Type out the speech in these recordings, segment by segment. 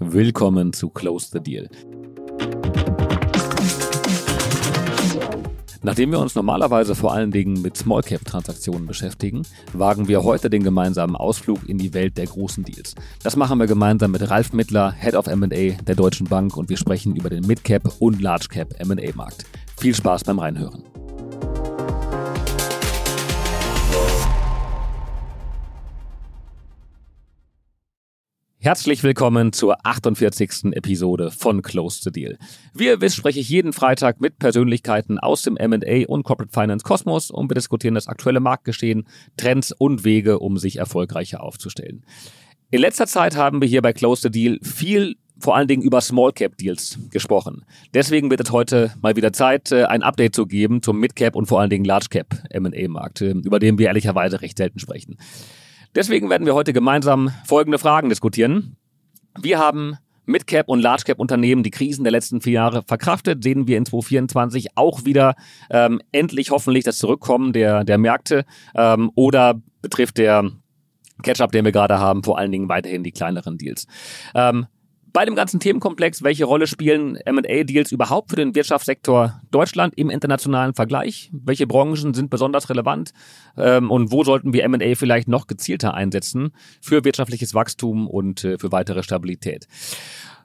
Willkommen zu Close the Deal. Nachdem wir uns normalerweise vor allen Dingen mit Small Cap Transaktionen beschäftigen, wagen wir heute den gemeinsamen Ausflug in die Welt der großen Deals. Das machen wir gemeinsam mit Ralf Mittler, Head of M&A der Deutschen Bank und wir sprechen über den Mid Cap und Large Cap M&A Markt. Viel Spaß beim Reinhören. Herzlich willkommen zur 48. Episode von Close the Deal. Wie ihr wisst, spreche ich jeden Freitag mit Persönlichkeiten aus dem M&A und Corporate Finance Kosmos und wir diskutieren das aktuelle Marktgeschehen, Trends und Wege, um sich erfolgreicher aufzustellen. In letzter Zeit haben wir hier bei Close the Deal viel vor allen Dingen über Small Cap Deals gesprochen. Deswegen wird es heute mal wieder Zeit, äh, ein Update zu geben zum Mid Cap und vor allen Dingen Large Cap M&A Markt, äh, über den wir ehrlicherweise recht selten sprechen. Deswegen werden wir heute gemeinsam folgende Fragen diskutieren. Wir haben Midcap und Largecap Unternehmen die Krisen der letzten vier Jahre verkraftet, sehen wir in 2024 auch wieder ähm, endlich hoffentlich das Zurückkommen der, der Märkte ähm, oder betrifft der Catch-up, den wir gerade haben, vor allen Dingen weiterhin die kleineren Deals. Ähm, bei dem ganzen Themenkomplex, welche Rolle spielen M&A-Deals überhaupt für den Wirtschaftssektor Deutschland im internationalen Vergleich? Welche Branchen sind besonders relevant? Ähm, und wo sollten wir M&A vielleicht noch gezielter einsetzen für wirtschaftliches Wachstum und äh, für weitere Stabilität?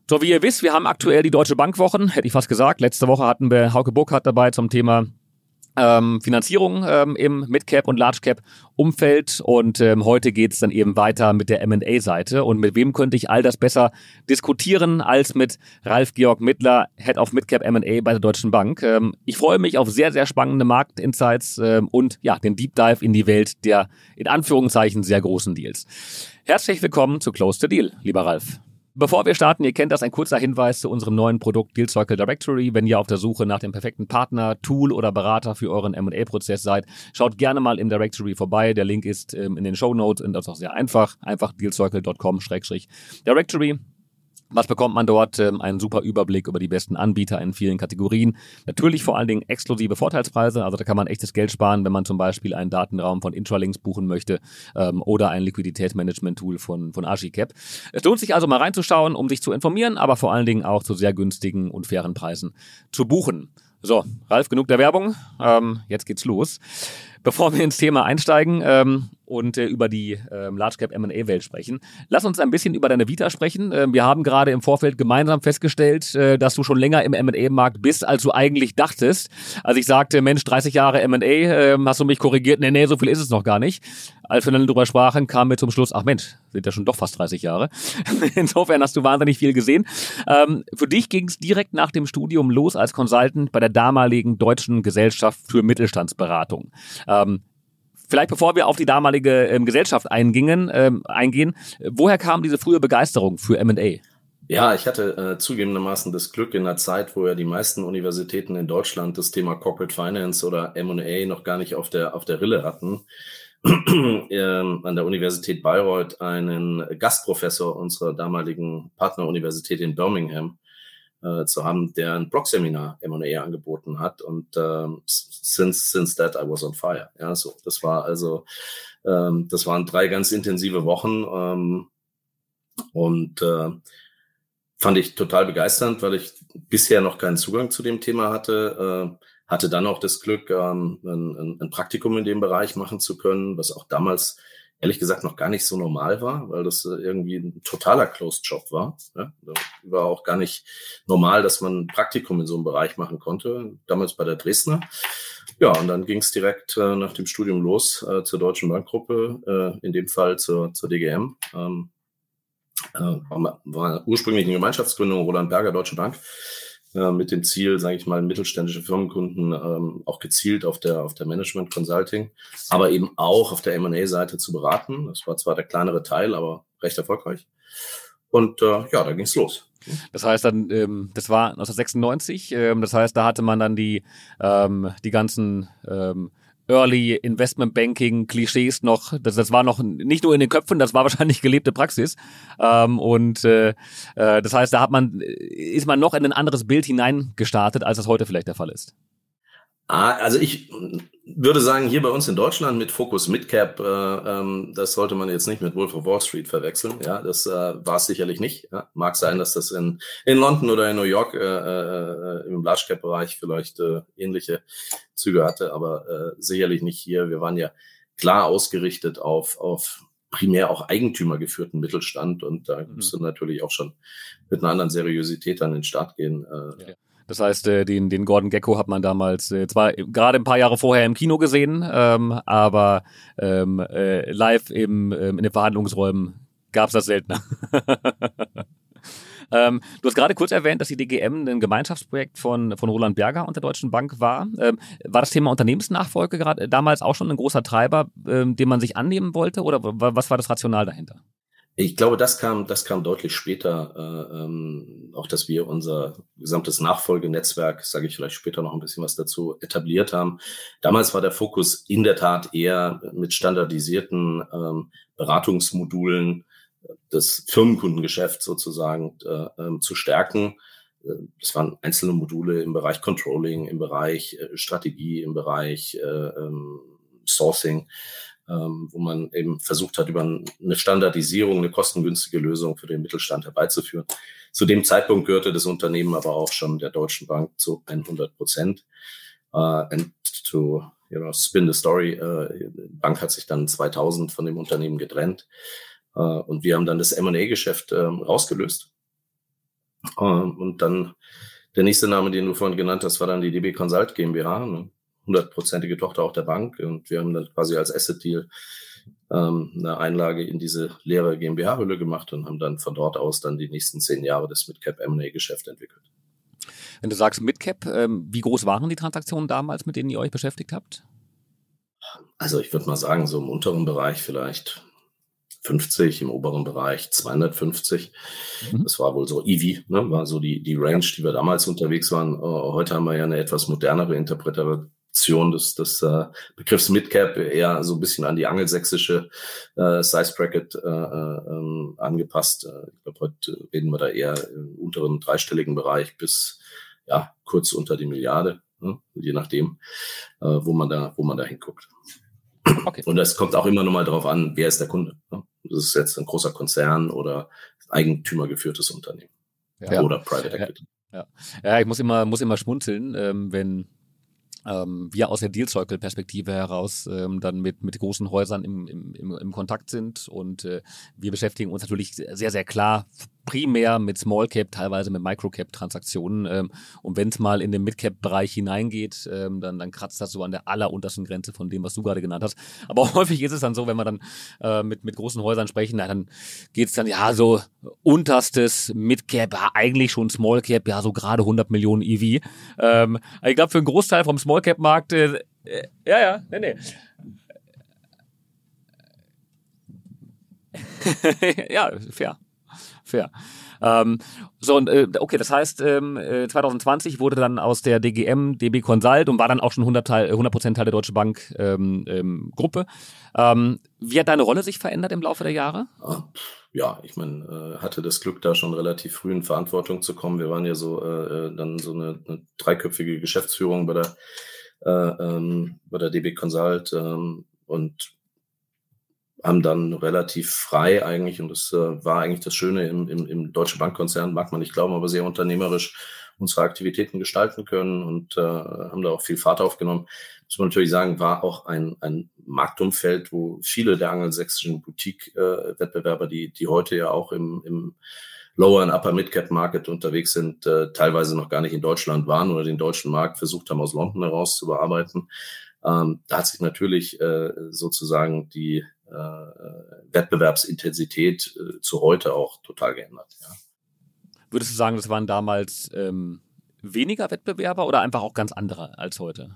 So, wie ihr wisst, wir haben aktuell die Deutsche Bankwochen, hätte ich fast gesagt. Letzte Woche hatten wir Hauke Burkhardt dabei zum Thema ähm, Finanzierung ähm, im Midcap und Largecap Umfeld und ähm, heute geht es dann eben weiter mit der M&A-Seite und mit wem könnte ich all das besser diskutieren als mit Ralf Georg Mittler, Head of Midcap M&A bei der Deutschen Bank. Ähm, ich freue mich auf sehr, sehr spannende Marktinsights ähm, und ja, den Deep Dive in die Welt der in Anführungszeichen sehr großen Deals. Herzlich willkommen zu Close the Deal, lieber Ralf. Bevor wir starten, ihr kennt das, ein kurzer Hinweis zu unserem neuen Produkt Deal Circle Directory. Wenn ihr auf der Suche nach dem perfekten Partner, Tool oder Berater für euren M&A-Prozess seid, schaut gerne mal im Directory vorbei. Der Link ist ähm, in den Show Notes und das ist auch sehr einfach. Einfach dealcircle.com-directory. Was bekommt man dort? Ähm, einen super Überblick über die besten Anbieter in vielen Kategorien. Natürlich vor allen Dingen exklusive Vorteilspreise. Also da kann man echtes Geld sparen, wenn man zum Beispiel einen Datenraum von Intralinks buchen möchte ähm, oder ein Liquiditätsmanagement-Tool von, von Archicap. Es lohnt sich also mal reinzuschauen, um sich zu informieren, aber vor allen Dingen auch zu sehr günstigen und fairen Preisen zu buchen. So, Ralf, genug der Werbung. Ähm, jetzt geht's los. Bevor wir ins Thema einsteigen, ähm, und äh, über die ähm, Large Cap M&A Welt sprechen. Lass uns ein bisschen über deine Vita sprechen. Ähm, wir haben gerade im Vorfeld gemeinsam festgestellt, äh, dass du schon länger im M&A Markt bist, als du eigentlich dachtest. Als ich sagte, Mensch, 30 Jahre M&A, äh, hast du mich korrigiert. Nee, nee, so viel ist es noch gar nicht. Als wir dann darüber sprachen, kam mir zum Schluss, ach Mensch, sind ja schon doch fast 30 Jahre. Insofern hast du wahnsinnig viel gesehen. Ähm, für dich ging es direkt nach dem Studium los als Consultant bei der damaligen Deutschen Gesellschaft für Mittelstandsberatung. Ähm, Vielleicht bevor wir auf die damalige ähm, Gesellschaft eingingen, ähm, eingehen, woher kam diese frühe Begeisterung für M&A? Ja, ich hatte äh, zugegebenermaßen das Glück in einer Zeit, wo ja die meisten Universitäten in Deutschland das Thema Corporate Finance oder M&A noch gar nicht auf der, auf der Rille hatten, ähm, an der Universität Bayreuth einen Gastprofessor unserer damaligen Partneruniversität in Birmingham, äh, zu haben, der ein Blog-Seminar M&A angeboten hat und ähm, since since that I was on fire. Ja, so das war also ähm, das waren drei ganz intensive Wochen ähm, und äh, fand ich total begeisternd, weil ich bisher noch keinen Zugang zu dem Thema hatte. Äh, hatte dann auch das Glück, ähm, ein, ein Praktikum in dem Bereich machen zu können, was auch damals ehrlich gesagt noch gar nicht so normal war, weil das äh, irgendwie ein totaler Closed Job war. Ja? War auch gar nicht normal, dass man ein Praktikum in so einem Bereich machen konnte, damals bei der Dresdner. Ja, und dann ging es direkt äh, nach dem Studium los äh, zur Deutschen Bankgruppe, äh, in dem Fall zur, zur DGM. Ähm, äh, war, war ursprünglich eine Gemeinschaftsgründung Roland Berger Deutsche Bank äh, mit dem Ziel, sage ich mal, mittelständische Firmenkunden ähm, auch gezielt auf der, auf der Management Consulting, aber eben auch auf der M&A-Seite zu beraten. Das war zwar der kleinere Teil, aber recht erfolgreich. Und äh, ja, da ging's los. Das heißt dann, ähm, das war 1996, ähm, das heißt, da hatte man dann die, ähm, die ganzen ähm, Early Investment Banking Klischees noch, das, das war noch nicht nur in den Köpfen, das war wahrscheinlich gelebte Praxis. Ähm, und äh, äh, das heißt, da hat man, ist man noch in ein anderes Bild hineingestartet, als das heute vielleicht der Fall ist. Ah, also ich würde sagen, hier bei uns in Deutschland mit Fokus Midcap, äh, ähm, das sollte man jetzt nicht mit Wolf of Wall Street verwechseln. Ja, das äh, war es sicherlich nicht. Ja. Mag sein, dass das in, in London oder in New York äh, äh, im Large Cap Bereich vielleicht äh, ähnliche Züge hatte, aber äh, sicherlich nicht hier. Wir waren ja klar ausgerichtet auf, auf primär auch eigentümergeführten Mittelstand und da mhm. musst du natürlich auch schon mit einer anderen Seriosität an den Start gehen. Äh, ja. Das heißt, äh, den, den Gordon Gecko hat man damals äh, zwar gerade ein paar Jahre vorher im Kino gesehen, ähm, aber ähm, äh, live im, ähm, in den Verhandlungsräumen gab es das seltener. Ähm, du hast gerade kurz erwähnt, dass die DGM ein Gemeinschaftsprojekt von, von Roland Berger und der Deutschen Bank war. Ähm, war das Thema Unternehmensnachfolge gerade damals auch schon ein großer Treiber, ähm, den man sich annehmen wollte? Oder was war das Rational dahinter? Ich glaube, das kam, das kam deutlich später, äh, ähm, auch dass wir unser gesamtes Nachfolgenetzwerk, sage ich vielleicht später noch ein bisschen was dazu, etabliert haben. Damals war der Fokus in der Tat eher mit standardisierten ähm, Beratungsmodulen das Firmenkundengeschäft sozusagen äh, ähm, zu stärken. Äh, das waren einzelne Module im Bereich Controlling, im Bereich äh, Strategie, im Bereich äh, ähm, Sourcing ähm, wo man eben versucht hat, über eine Standardisierung, eine kostengünstige Lösung für den Mittelstand herbeizuführen. Zu dem Zeitpunkt gehörte das Unternehmen aber auch schon der Deutschen Bank zu 100 Prozent. Uh, and to you know, spin the story, uh, Bank hat sich dann 2000 von dem Unternehmen getrennt uh, und wir haben dann das M&A-Geschäft ähm, rausgelöst. Uh, und dann der nächste Name, den du vorhin genannt hast, war dann die DB Consult GmbH. Ne? Hundertprozentige Tochter auch der Bank. Und wir haben dann quasi als Asset-Deal ähm, eine Einlage in diese leere GmbH-Hülle gemacht und haben dann von dort aus dann die nächsten zehn Jahre das Midcap M&A-Geschäft entwickelt. Wenn du sagst Midcap, ähm, wie groß waren die Transaktionen damals, mit denen ihr euch beschäftigt habt? Also ich würde mal sagen, so im unteren Bereich vielleicht 50, im oberen Bereich 250. Mhm. Das war wohl so EV, ne? war so die, die Range, die wir damals unterwegs waren. Uh, heute haben wir ja eine etwas modernere Interpretation Definition des, des äh, Begriffs Midcap eher so ein bisschen an die angelsächsische äh, Size Bracket äh, äh, ähm, angepasst. Äh, ich glaube, heute reden wir da eher im unteren dreistelligen Bereich bis ja kurz unter die Milliarde, ne? je nachdem, äh, wo man da, wo man da hinguckt. Okay. Und es kommt auch immer noch mal darauf an, wer ist der Kunde. Ne? Das ist jetzt ein großer Konzern oder eigentümergeführtes Unternehmen ja. oder Private Equity. Ja. ja. ja, ich muss immer, muss immer schmunzeln, ähm, wenn ähm, wir aus der Deal Circle Perspektive heraus ähm, dann mit, mit großen Häusern im, im, im, Kontakt sind und äh, wir beschäftigen uns natürlich sehr, sehr klar primär mit Small Cap, teilweise mit Micro Cap Transaktionen. Ähm, und wenn es mal in den Mid Cap Bereich hineingeht, ähm, dann, dann kratzt das so an der alleruntersten Grenze von dem, was du gerade genannt hast. Aber häufig ist es dann so, wenn wir dann äh, mit, mit großen Häusern sprechen, na, dann geht es dann ja so unterstes Mid Cap, ja, eigentlich schon Small Cap, ja so gerade 100 Millionen EV. Ähm, ich glaube, für einen Großteil vom Small Cap Markt, äh, äh, ja, ja, nee, nee. ja, fair fair. Ähm, so, und, äh, okay, das heißt, ähm, 2020 äh, wurde dann aus der DGM DB Consult und war dann auch schon 100%, Teil, 100 Teil der Deutsche Bank ähm, ähm, Gruppe. Ähm, wie hat deine Rolle sich verändert im Laufe der Jahre? Ah, ja, ich meine, äh, hatte das Glück, da schon relativ früh in Verantwortung zu kommen. Wir waren ja so äh, äh dann so eine, eine dreiköpfige Geschäftsführung bei der, äh, ähm, bei der DB Consult ähm, und haben dann relativ frei eigentlich, und das äh, war eigentlich das Schöne im, im, im Deutschen Bankkonzern, mag man nicht glauben, aber sehr unternehmerisch unsere Aktivitäten gestalten können und äh, haben da auch viel Fahrt aufgenommen. Muss man natürlich sagen, war auch ein, ein Marktumfeld, wo viele der angelsächsischen Boutique-Wettbewerber, äh, die, die heute ja auch im, im Lower- und Upper Mid-Cap Market unterwegs sind, äh, teilweise noch gar nicht in Deutschland waren oder den deutschen Markt versucht haben, aus London heraus zu bearbeiten. Ähm, da hat sich natürlich äh, sozusagen die Wettbewerbsintensität äh, zu heute auch total geändert. Ja. Würdest du sagen, das waren damals ähm, weniger Wettbewerber oder einfach auch ganz andere als heute?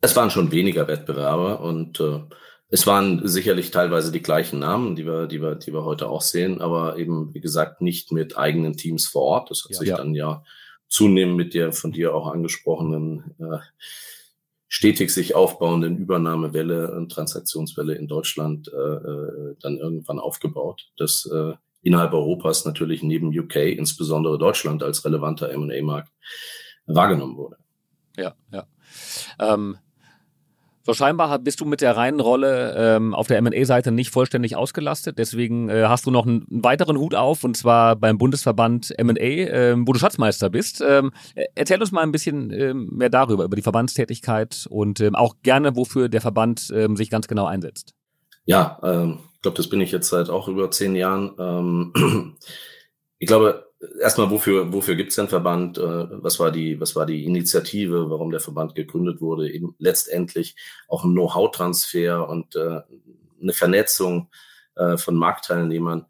Es waren schon weniger Wettbewerber und äh, es waren sicherlich teilweise die gleichen Namen, die wir, die wir, die wir heute auch sehen, aber eben, wie gesagt, nicht mit eigenen Teams vor Ort. Das hat ja, sich ja. dann ja zunehmend mit der von dir auch angesprochenen äh, stetig sich aufbauenden Übernahmewelle und Transaktionswelle in Deutschland äh, äh, dann irgendwann aufgebaut, dass äh, innerhalb Europas natürlich neben UK insbesondere Deutschland als relevanter M&A-Markt wahrgenommen wurde. Ja, ja. Ähm, so scheinbar bist du mit der reinen Rolle ähm, auf der M&A-Seite nicht vollständig ausgelastet. Deswegen äh, hast du noch einen, weiteren Hut auf und zwar beim Bundesverband M&A, ähm, wo du Schatzmeister bist. Ähm, erzähl uns mal ein bisschen ähm, mehr darüber, über die Verbandstätigkeit und ähm, auch gerne, wofür der Verband ähm, sich ganz genau einsetzt. Ja, ähm, ich glaube, das bin ich jetzt seit auch über zehn Jahren. Ähm, ich glaube, erstmal, wofür, wofür gibt es den Verband? Äh, was, war die, was war die Initiative, warum der Verband gegründet wurde? Eben letztendlich auch ein Know-how-Transfer und äh, eine Vernetzung äh, von Marktteilnehmern,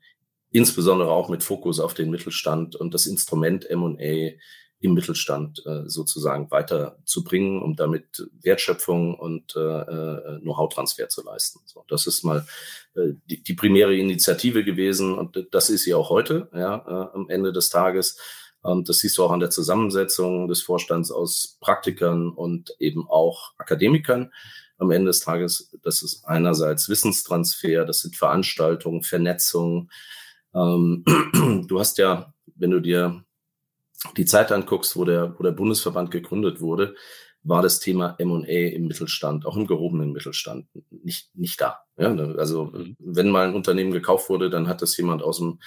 insbesondere auch mit Fokus auf den Mittelstand und das Instrument M&A im Mittelstand äh, sozusagen weiterzubringen, um damit Wertschöpfung und äh, äh, Know-how-Transfer zu leisten. So, das ist mal äh, die, die primäre Initiative gewesen und das ist sie auch heute, ja, äh, am Ende des Tages. Und das siehst du auch an der Zusammensetzung des Vorstands aus Praktikern und eben auch Akademikern. Am Ende des Tages, das ist einerseits Wissenstransfer, das sind Veranstaltungen, Vernetzung. Ähm, du hast ja, wenn du dir die Zeit anguckst, wo der, wo der Bundesverband gegründet wurde, war das Thema M&A im Mittelstand, auch im gehobenen Mittelstand, nicht, nicht da. Ja, also mhm. wenn mal ein Unternehmen gekauft wurde, dann hat das jemand aus dem,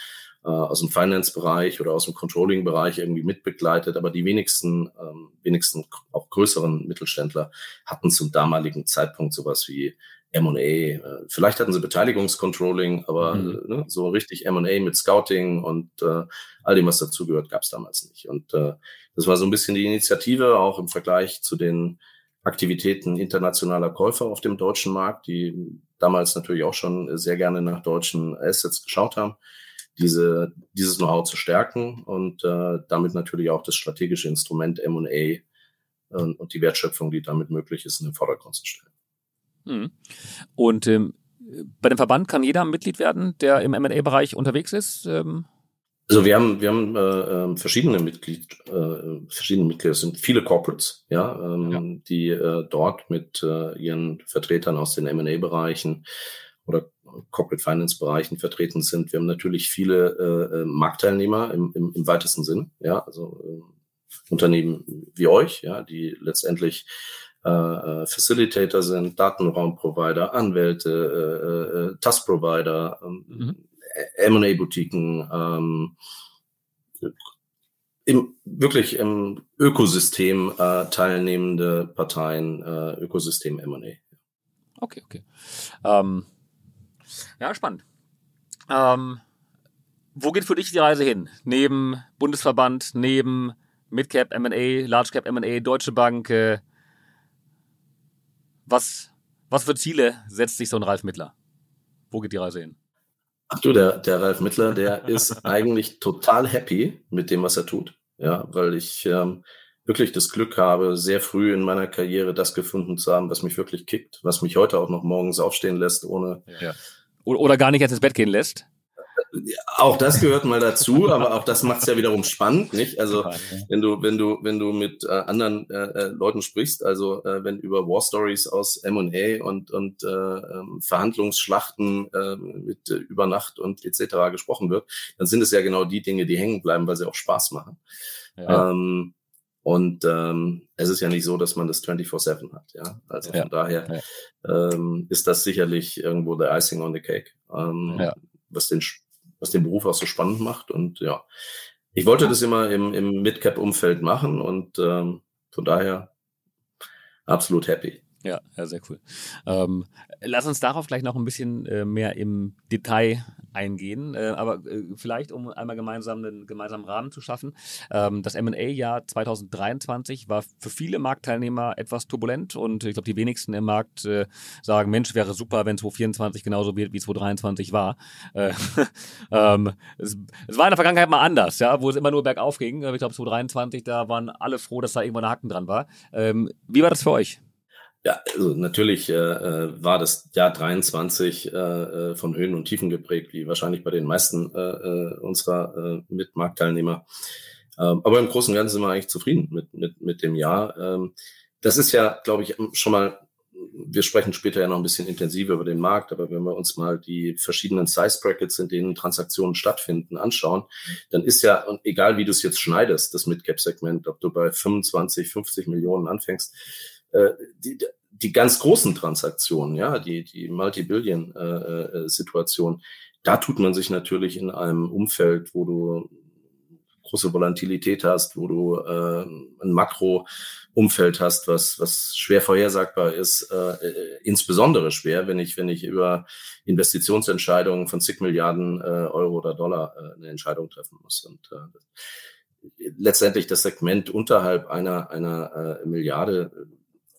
äh, aus dem Finance-Bereich oder aus dem Controlling-Bereich irgendwie mitbegleitet, aber die wenigsten, ähm, wenigsten auch größeren Mittelständler hatten zum damaligen Zeitpunkt sowas wie M&A. Äh, vielleicht hatten sie Beteiligungscontrolling, aber mhm. ne, so richtig M&A mit Scouting und äh, all dem, was dazugehört, gab es damals nicht. Und äh, das war so ein bisschen die Initiative, auch im Vergleich zu den Aktivitäten internationaler Käufer auf dem deutschen Markt, die damals natürlich auch schon sehr gerne nach deutschen Assets geschaut haben, diese, dieses Know-how zu stärken und äh, damit natürlich auch das strategische Instrument M&A äh, und die Wertschöpfung, die damit möglich ist, in den Vordergrund zu stellen. Mhm. Und ähm, bei dem Verband kann jeder Mitglied werden, der im M&A-Bereich unterwegs ist? Ähm? Also wir haben, wir haben äh, ähm, verschiedene Mitglied, äh, verschiedene Mitglieder, es sind viele Corporates, ja, ähm, ja. die äh, dort mit äh, ihren Vertretern aus den M&A-Bereichen oder Corporate Finance-Bereichen vertreten sind. Wir haben natürlich viele äh, äh Marktteilnehmer im, im, im weitesten Sinn, ja, also äh, Unternehmen wie euch, ja, die letztendlich äh, äh, Facilitator sind, Datenraumprovider, Anwälte, äh, äh, TAS-Provider, ähm, mhm. M&A-Boutiquen, ähm, im, wirklich im Ökosystem äh, teilnehmende Parteien, äh, Ökosystem M&A. Okay, okay. Ähm, ja, spannend. Ähm, wo geht für dich die Reise hin? Neben Bundesverband, neben Midcap M&A, Large Cap M&A, Deutsche Bank, äh, was, was für Ziele setzt sich so ein Ralf Mittler? Wo geht die Reise hin? Ach du, der, der Ralf Mittler, der ist eigentlich total happy mit dem, was er tut. Ja, weil ich ähm, wirklich das Glück habe, sehr früh in meiner Karriere das gefunden zu haben, was mich wirklich kickt, was mich heute auch noch morgens aufstehen lässt, ohne. Ja. Oder gar nicht ins Bett gehen lässt. Auch das gehört mal dazu, aber auch das macht es ja wiederum spannend, nicht? Also wenn du, wenn du, wenn du mit äh, anderen äh, äh, Leuten sprichst, also äh, wenn über War Stories aus M&A und und äh, ähm, Verhandlungsschlachten äh, mit über Nacht und etc. gesprochen wird, dann sind es ja genau die Dinge, die hängen bleiben, weil sie auch Spaß machen. Ja. Ähm, und ähm, es ist ja nicht so, dass man das 24-7 hat, ja. Also von ja. daher ja. Ähm, ist das sicherlich irgendwo der Icing on the Cake. Ähm, ja. Was den was den Beruf auch so spannend macht. Und ja, ich wollte das immer im, im Midcap-Umfeld machen und ähm, von daher absolut happy. Ja, ja, sehr cool. Ähm, lass uns darauf gleich noch ein bisschen äh, mehr im Detail eingehen, äh, aber äh, vielleicht, um einmal gemeinsam einen gemeinsamen Rahmen zu schaffen. Ähm, das MA-Jahr 2023 war für viele Marktteilnehmer etwas turbulent und ich glaube, die wenigsten im Markt äh, sagen, Mensch, wäre super, wenn 2024 genauso wird, wie 2023 war. Äh, ähm, es, es, war in der Vergangenheit mal anders, ja, wo es immer nur bergauf ging. Ich glaube, 2023, da waren alle froh, dass da irgendwo ein Haken dran war. Ähm, wie war das für euch? Ja, also natürlich äh, äh war das Jahr 23 äh, äh, von Höhen und Tiefen geprägt, wie wahrscheinlich bei den meisten äh, äh, unserer äh, Mitmarktteilnehmer. Ähm, aber im Großen und Ganzen sind wir eigentlich zufrieden mit, mit, mit dem Jahr. Ähm, das ist ja, glaube ich, schon mal wir sprechen später ja noch ein bisschen intensiver über den Markt, aber wenn wir uns mal die verschiedenen Size Brackets, in denen Transaktionen stattfinden, anschauen, dann ist ja, und egal wie du es jetzt schneidest, das Mid-Cap-Segment, ob du bei 25, 50 Millionen anfängst, äh, die, die ganz großen Transaktionen, ja, die, die Multi-Billion-Situation, äh, da tut man sich natürlich in einem Umfeld, wo du große Volatilität hast, wo du äh, ein Makro-Umfeld hast, was, was schwer vorhersagbar ist, äh, äh, insbesondere schwer, wenn ich, wenn ich über Investitionsentscheidungen von zig Milliarden äh, Euro oder Dollar äh, eine Entscheidung treffen muss. Und äh, letztendlich das Segment unterhalb einer, einer äh, Milliarde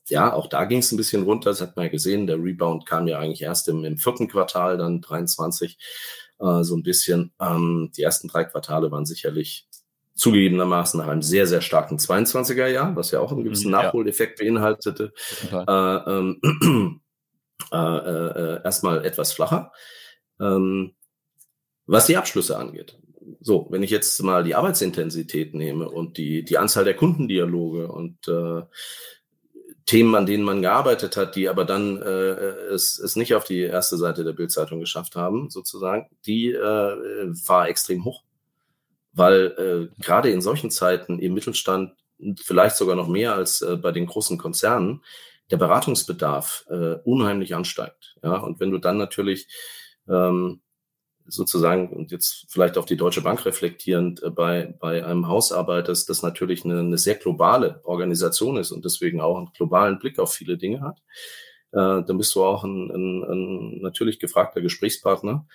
ja, auch da ging es ein bisschen runter, das hat man ja gesehen. Der Rebound kam ja eigentlich erst im, im vierten Quartal, dann 23 äh, so ein bisschen. Ähm, die ersten drei Quartale waren sicherlich zugegebenermaßen nach einem sehr, sehr starken 22er Jahr, was ja auch einen gewissen mhm, Nachholeffekt beinhaltete, äh, ähm, äh, äh, erstmal etwas flacher. Ähm, was die Abschlüsse angeht. So, wenn ich jetzt mal die Arbeitsintensität nehme und die, die Anzahl der Kundendialoge und äh, Themen, an denen man gearbeitet hat, die aber dann äh, es, es nicht auf die erste Seite der Bildzeitung geschafft haben, sozusagen, die äh, war extrem hoch weil äh, gerade in solchen Zeiten im Mittelstand vielleicht sogar noch mehr als äh, bei den großen Konzernen der Beratungsbedarf äh, unheimlich ansteigt. Ja, und wenn du dann natürlich ähm, sozusagen und jetzt vielleicht auf die Deutsche Bank reflektierend äh, bei, bei einem Haus arbeitest, das natürlich eine, eine sehr globale Organisation ist und deswegen auch einen globalen Blick auf viele Dinge hat, äh, dann bist du auch ein, ein, ein natürlich gefragter Gesprächspartner,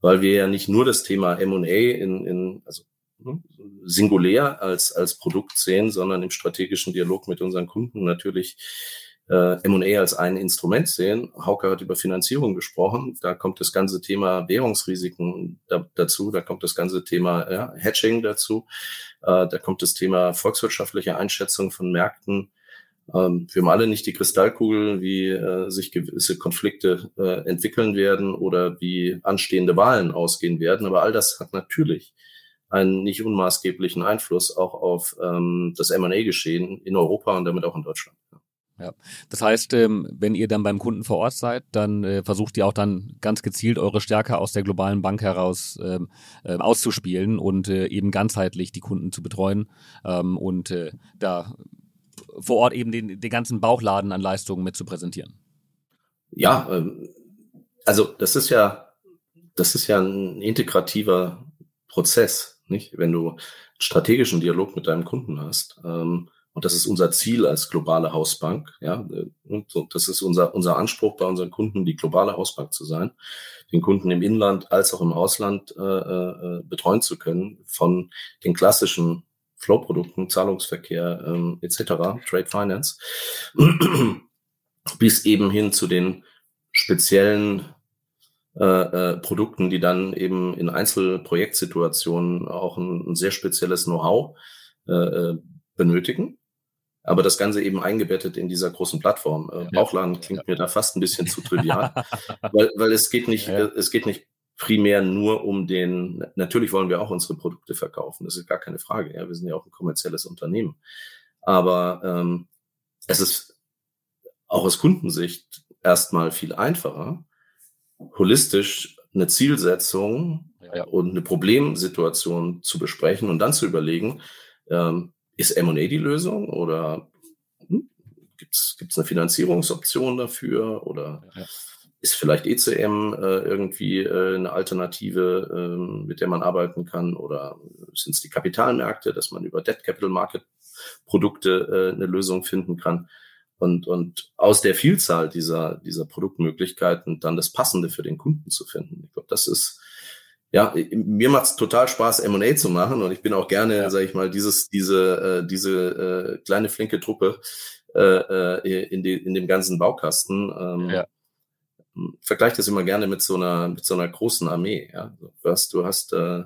weil wir ja nicht nur das Thema M&A in, in also Ne, singulär als, als Produkt sehen, sondern im strategischen Dialog mit unseren Kunden natürlich äh, M&A als ein Instrument sehen. Hauke hat über Finanzierung gesprochen. Da kommt das ganze Thema Währungsrisiken da, dazu. Da kommt das ganze Thema ja, Hedging dazu. Äh, da kommt das Thema volkswirtschaftliche Einschätzung von Märkten. Ähm, wir haben alle nicht die Kristallkugel, wie äh, sich gewisse Konflikte äh, entwickeln werden oder wie anstehende Wahlen ausgehen werden. Aber all das hat natürlich einen nicht unmaßgeblichen Einfluss auch auf ähm, das M&A-Geschehen in Europa und damit auch in Deutschland. Ja, das heißt, ähm, wenn ihr dann beim Kunden vor Ort seid, dann äh, versucht ihr auch dann ganz gezielt eure Stärke aus der globalen Bank heraus ähm, äh, auszuspielen und äh, eben ganzheitlich die Kunden zu betreuen ähm, und da vor Ort eben den, den ganzen Bauchladen an Leistungen mit zu präsentieren. Ja, also das ist ja, das ist ja ein integrativer Prozess nicht? Wenn du einen strategischen Dialog mit deinem Kunden hast, und das ist unser Ziel als globale Hausbank, ja, und so, das ist unser, unser Anspruch bei unseren Kunden, die globale Hausbank zu sein, den Kunden im Inland als auch im Ausland äh, äh, betreuen zu können, von den klassischen Flow-Produkten, Zahlungsverkehr ähm, etc., Trade Finance, bis eben hin zu den speziellen äh, äh, Produkten, die dann eben in Einzelprojektsituationen auch ein, ein sehr spezielles Know-how äh, äh, benötigen. Aber das Ganze eben eingebettet in dieser großen Plattform. Äh, Bauchladen klingt mir da fast ein bisschen zu trivial, weil, weil es geht nicht, ja. es geht nicht primär nur um den, natürlich wollen wir auch unsere Produkte verkaufen, das ist gar keine Frage. Ja, wir sind ja auch ein kommerzielles Unternehmen. Aber ähm, es ist auch aus Kundensicht erstmal viel einfacher, holistisch eine Zielsetzung ja. und eine Problemsituation zu besprechen und dann zu überlegen, ähm, ist M&A die Lösung oder hm, gibt es eine Finanzierungsoption dafür oder ja. ist vielleicht ECM äh, irgendwie äh, eine Alternative, äh, mit der man arbeiten kann oder sind es die Kapitalmärkte, dass man über Debt Capital Market Produkte äh, eine Lösung finden kann und, und aus der Vielzahl dieser, dieser Produktmöglichkeiten dann das Passende für den Kunden zu finden. Ich glaube, das ist, ja, mir macht es total Spaß, M&A zu machen und ich bin auch gerne, ja. sage ich mal, dieses, diese, äh, diese äh, kleine flinke Truppe äh, äh, in, die, in dem ganzen Baukasten. Ähm, ja. Vergleich das immer gerne mit so einer, mit so einer großen Armee. Ja. Du hast, du hast, äh,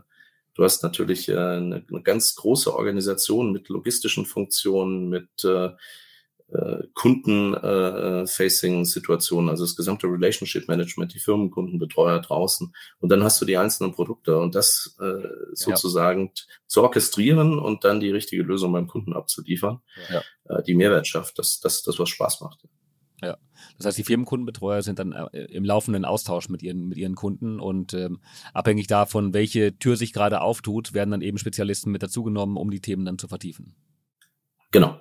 du hast natürlich äh, eine, eine ganz große Organisation mit logistischen Funktionen, mit äh, äh, Kunden-Facing-Situationen, äh, also das gesamte Relationship Management, die Firmenkundenbetreuer draußen. Und dann hast du die einzelnen Produkte und das äh, sozusagen ja. zu orchestrieren und dann die richtige Lösung beim Kunden abzuliefern, ja. äh, die Mehrwert schafft, das, das, das was Spaß macht. Ja, das heißt, die Firmenkundenbetreuer sind dann äh, im laufenden Austausch mit ihren, mit ihren Kunden und ähm, abhängig davon, welche Tür sich gerade auftut, werden dann eben Spezialisten mit dazugenommen, um die Themen dann zu vertiefen. Genau.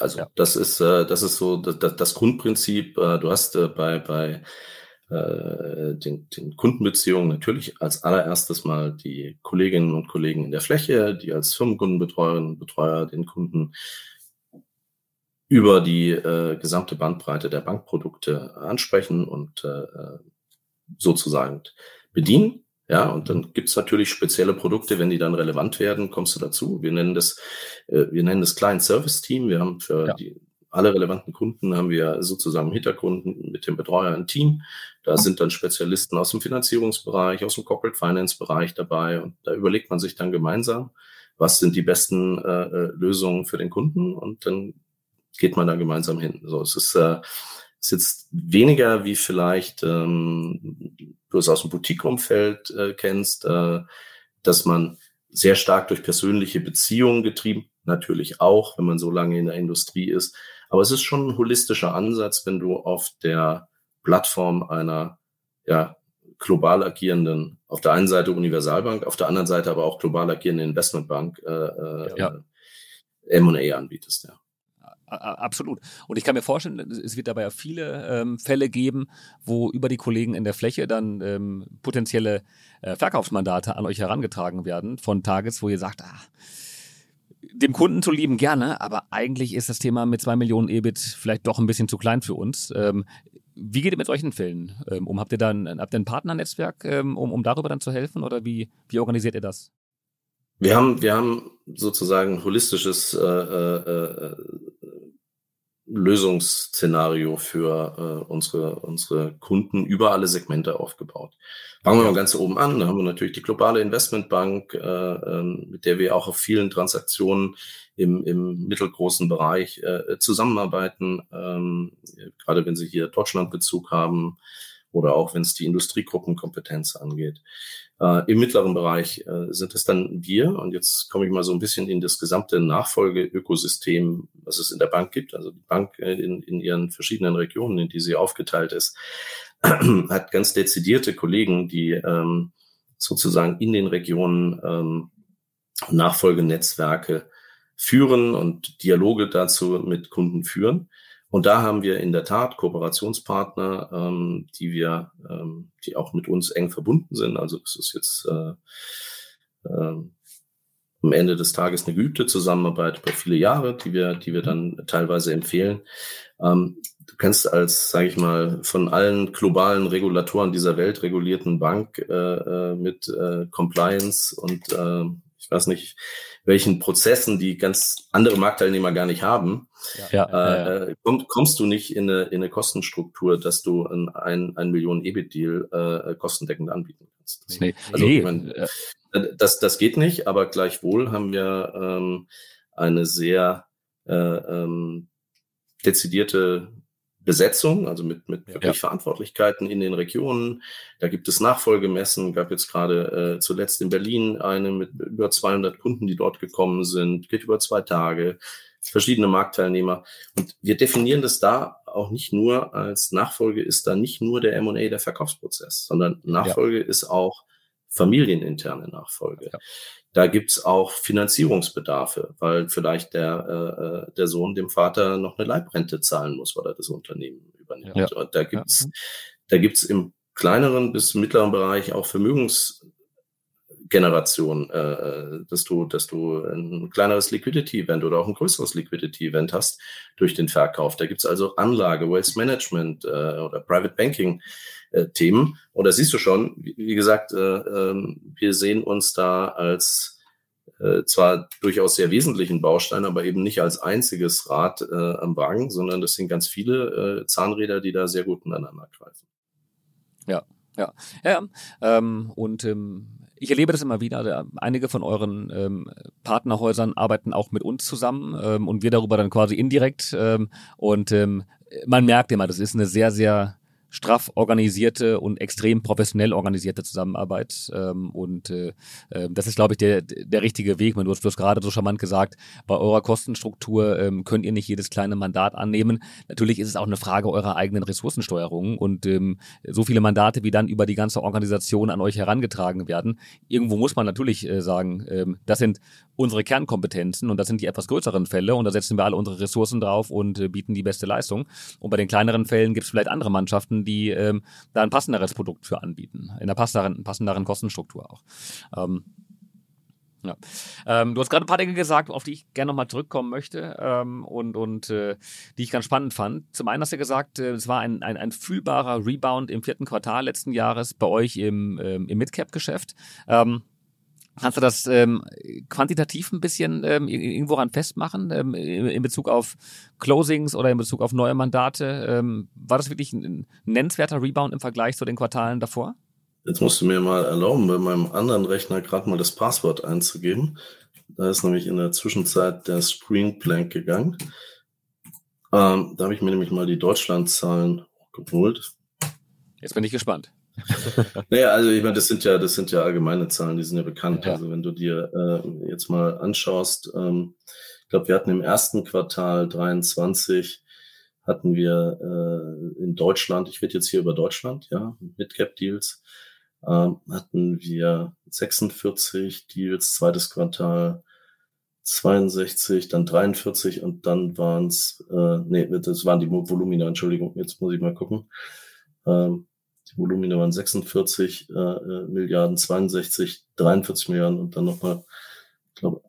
Also ja. das ist äh, das ist so das, das Grundprinzip. Äh, du hast äh, bei bei äh, den, den Kundenbeziehungen natürlich als allererstes mal die Kolleginnen und Kollegen in der Fläche, die als Firmenkundenbetreuerinnen und Betreuer den Kunden über die äh, gesamte Bandbreite der Bankprodukte ansprechen und äh, sozusagen bedienen. Ja, und dann gibt's natürlich spezielle Produkte, wenn die dann relevant werden, kommst du dazu. Wir nennen das, äh, wir nennen das Client Service Team. Wir haben für ja. die, alle relevanten Kunden haben wir sozusagen im Hintergrund mit dem Betreuer ein Team. Da sind dann Spezialisten aus dem Finanzierungsbereich, aus dem Corporate Finance Bereich dabei und da überlegt man sich dann gemeinsam, was sind die besten äh, äh Lösungen für den Kunden und dann geht man da gemeinsam hin. So, es ist, äh, ist jetzt weniger wie vielleicht ähm, du es aus dem Boutique-Umfeld äh, kennst, äh, dass man sehr stark durch persönliche Beziehungen getrieben, natürlich auch, wenn man so lange in der Industrie ist. Aber es ist schon ein holistischer Ansatz, wenn du auf der Plattform einer ja, global agierenden, auf der einen Seite Universalbank, auf der anderen Seite aber auch global agierende Investmentbank äh, äh ja. M&A anbietest. Ja absolut. Und ich kann mir vorstellen, es wird dabei ja viele ähm, Fälle geben, wo über die Kollegen in der Fläche dann ähm, potenzielle äh, Verkaufsmandate an euch herangetragen werden von Tages, wo ihr sagt, ah, dem Kunden zu lieben gerne, aber eigentlich ist das Thema mit zwei Millionen EBIT vielleicht doch ein bisschen zu klein für uns. Ähm, wie geht ihr mit solchen Fällen ähm, um? Habt ihr dann ein Partnernetzwerk, ähm, um, um darüber dann zu helfen oder wie, wie organisiert ihr das? Wir haben, wir haben sozusagen holistisches äh, äh, äh Lösungsszenario für äh, unsere, unsere Kunden über alle Segmente aufgebaut. Fangen wir mal ganz oben an. Da haben wir natürlich die globale Investmentbank, äh, äh, mit der wir auch auf vielen Transaktionen im, im mittelgroßen Bereich äh, zusammenarbeiten. Ähm, gerade wenn Sie hier Deutschlandbezug haben, oder auch wenn es die Industriegruppenkompetenz angeht. Äh, Im mittleren Bereich äh, sind es dann wir und jetzt komme ich mal so ein bisschen in das gesamte Nachfolgeökosystem, was es in der Bank gibt. Also die Bank äh, in, in ihren verschiedenen Regionen, in die sie aufgeteilt ist, hat ganz dezidierte Kollegen, die ähm, sozusagen in den Regionen ähm, Nachfolgenetzwerke führen und Dialoge dazu mit Kunden führen. Und da haben wir in der Tat Kooperationspartner, ähm, die wir, ähm, die auch mit uns eng verbunden sind. Also es ist jetzt äh, äh, am Ende des Tages eine geübte Zusammenarbeit über viele Jahre, die wir, die wir dann teilweise empfehlen. Ähm, du kennst als, sage ich mal, von allen globalen Regulatoren dieser Welt regulierten Bank äh, äh mit äh, Compliance und äh, ich weiß nicht, welchen Prozessen, die ganz andere Marktteilnehmer gar nicht haben, ja, äh, ja. Komm, kommst du nicht in eine, in eine Kostenstruktur, dass du ein, ein, Millionen EBIT-Deal äh, kostendeckend anbieten kannst. Nee. Also, nee. Ich mein, äh, das, das geht nicht, aber gleichwohl haben wir ähm, eine sehr äh, ähm, dezidierte Besetzung, also mit, mit wirklich ja. Verantwortlichkeiten in den Regionen. Da gibt es Nachfolgemessen, gab jetzt gerade äh, zuletzt in Berlin eine mit über 200 Kunden, die dort gekommen sind, geht über zwei Tage, verschiedene Marktteilnehmer. Und wir definieren das da auch nicht nur als Nachfolge ist da nicht nur der M&A der Verkaufsprozess, sondern Nachfolge ja. ist auch familieninterne Nachfolge. Ja. Da gibt's auch Finanzierungsbedarfe, weil vielleicht der, äh, äh, der Sohn dem Vater noch eine Leibrente zahlen muss, weil er das Unternehmen übernimmt. Ja. Und da gibt's ja. da gibt's im kleineren bis mittleren Bereich auch Vermögensgeneration, äh, äh, dass du, dass du ein kleineres Liquidity-Event oder auch ein größeres Liquidity-Event hast durch den Verkauf. Da gibt's also Anlage, Wealth Management äh, oder Private Banking äh, Themen. Und da siehst du schon, wie, wie gesagt, äh, äh, wir sehen uns da als äh, zwar durchaus sehr wesentlichen Baustein, aber eben nicht als einziges Rad äh, am Wagen, sondern das sind ganz viele äh, Zahnräder, die da sehr gut ineinander greifen. Ja, ja, ja. Ähm, und ähm, ich erlebe das immer wieder. Einige von euren ähm, Partnerhäusern arbeiten auch mit uns zusammen ähm, und wir darüber dann quasi indirekt. Ähm, und ähm, man merkt immer, das ist eine sehr, sehr straff organisierte und extrem professionell organisierte Zusammenarbeit. Ähm, und äh, äh, das ist, glaube ich, der, der richtige Weg. Du hast, du hast gerade so charmant gesagt, bei eurer Kostenstruktur ähm, könnt ihr nicht jedes kleine Mandat annehmen. Natürlich ist es auch eine Frage eurer eigenen Ressourcensteuerung und ähm, so viele Mandate, wie dann über die ganze Organisation an euch herangetragen werden. Irgendwo muss man natürlich äh, sagen, ähm, das sind unsere Kernkompetenzen und das sind die etwas größeren Fälle und da setzen wir alle unsere Ressourcen drauf und äh, bieten die beste Leistung. Und bei den kleineren Fällen gibt es vielleicht andere Mannschaften, die ähm, da ein passenderes Produkt für anbieten, in einer passenderen, passenderen Kostenstruktur auch. Ähm, ja. Ähm, du hast gerade ein paar Dinge gesagt, auf die ich gerne nochmal zurückkommen möchte ähm, und, und äh, die ich ganz spannend fand. Zum einen hast du gesagt, äh, es war ein, ein, ein fühlbarer Rebound im vierten Quartal letzten Jahres bei euch im, ähm, im Midcap-Geschäft. Ähm, Kannst du das ähm, quantitativ ein bisschen ähm, irgendwo ran festmachen, ähm, in Bezug auf Closings oder in Bezug auf neue Mandate? Ähm, war das wirklich ein nennenswerter Rebound im Vergleich zu den Quartalen davor? Jetzt musst du mir mal erlauben, bei meinem anderen Rechner gerade mal das Passwort einzugeben. Da ist nämlich in der Zwischenzeit der Screen Blank gegangen. Ähm, da habe ich mir nämlich mal die Deutschlandzahlen geholt. Jetzt bin ich gespannt. naja, also ich meine, das sind ja, das sind ja allgemeine Zahlen, die sind ja bekannt. Ja. Also wenn du dir äh, jetzt mal anschaust, ähm, ich glaube, wir hatten im ersten Quartal 23 hatten wir äh, in Deutschland, ich rede jetzt hier über Deutschland, ja, mit Cap Deals, ähm, hatten wir 46 Deals, zweites Quartal 62, dann 43 und dann waren es, äh, nee, das waren die Volumina, Entschuldigung, jetzt muss ich mal gucken. Ähm, die Volumina waren 46 äh, äh Milliarden, 62, 43 Milliarden und dann nochmal, ich glaube,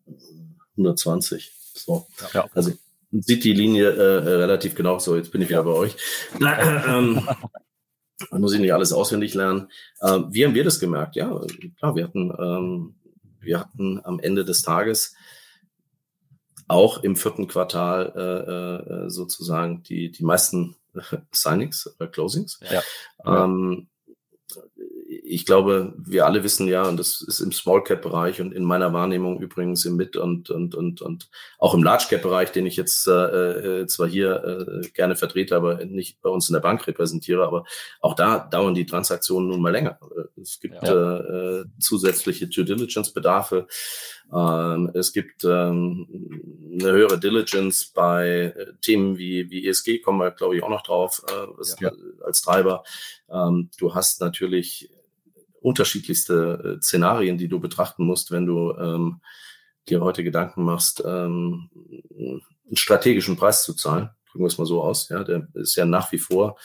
120. So. Ja. Also sieht die Linie äh, relativ genau so. Jetzt bin ich wieder bei euch. ähm, muss ich nicht alles auswendig lernen. Ähm, wie haben wir das gemerkt? Ja, klar, wir hatten, ähm, wir hatten am Ende des Tages auch im vierten Quartal äh, äh, sozusagen die, die meisten Signings oder Closings. Ja. Ähm, um, ich glaube, wir alle wissen ja, und das ist im Small Cap Bereich und in meiner Wahrnehmung übrigens im Mid und und und und auch im Large Cap Bereich, den ich jetzt äh, äh, zwar hier äh, gerne vertrete, aber nicht bei uns in der Bank repräsentiere, aber auch da dauern die Transaktionen nun mal länger. Es gibt ja. äh, zusätzliche Due Diligence Bedarfe. Ähm, es gibt ähm, eine höhere Diligence bei äh, Themen wie, wie ESG, kommen wir, glaube ich, auch noch drauf, äh, ja. als Treiber. Ähm, du hast natürlich unterschiedlichste äh, Szenarien, die du betrachten musst, wenn du ähm, dir heute Gedanken machst, ähm, einen strategischen Preis zu zahlen. Drücken wir es mal so aus. Ja, der ist ja nach wie vor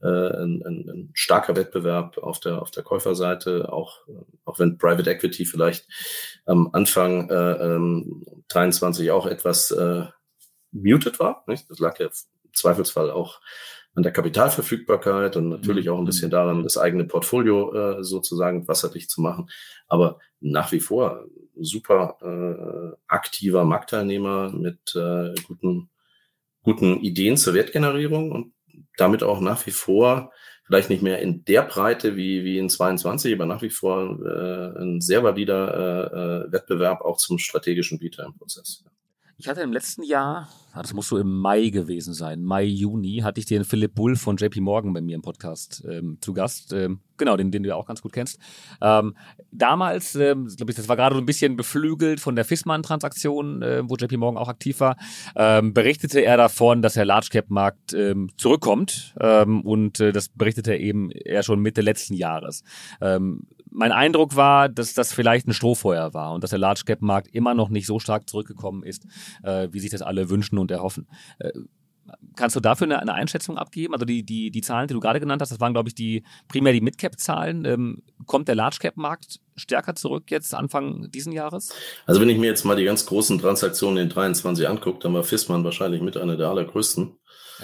äh, ein, ein, ein starker Wettbewerb auf der auf der Käuferseite, auch auch wenn Private Equity vielleicht am Anfang äh, ähm, 23 auch etwas äh, muted war. Nicht? Das lag ja im Zweifelsfall auch an der Kapitalverfügbarkeit und natürlich auch ein bisschen mhm. daran, das eigene Portfolio äh, sozusagen wasserdicht zu machen. Aber nach wie vor super äh, aktiver Marktteilnehmer mit äh, guten, guten Ideen zur Wertgenerierung und damit auch nach wie vor vielleicht nicht mehr in der Breite wie, wie in 22, aber nach wie vor äh, ein sehr valider äh, äh Wettbewerb auch zum strategischen Bieter im Prozess. Ich hatte im letzten Jahr, ah, das muss so im Mai gewesen sein, Mai, Juni, hatte ich den Philipp Bull von JP Morgan bei mir im Podcast ähm, zu Gast. Ähm, genau, den, den du ja auch ganz gut kennst. Ähm, damals, ähm, glaube ich, das war gerade so ein bisschen beflügelt von der Fissmann-Transaktion, äh, wo JP Morgan auch aktiv war, ähm, berichtete er davon, dass der Large Cap-Markt ähm, zurückkommt und äh, das berichtete er eben eher schon Mitte letzten Jahres. Mein Eindruck war, dass das vielleicht ein Strohfeuer war und dass der Large Cap Markt immer noch nicht so stark zurückgekommen ist, äh, wie sich das alle wünschen und erhoffen. Äh, kannst du dafür eine, eine, Einschätzung abgeben? Also die, die, die Zahlen, die du gerade genannt hast, das waren, glaube ich, die primär die Mid-Cap-Zahlen. Ähm, kommt der Large-Cap-Markt stärker zurück jetzt Anfang diesen Jahres? Also wenn ich mir jetzt mal die ganz großen Transaktionen in 23 angucke, dann war Fissmann wahrscheinlich mit einer der allergrößten.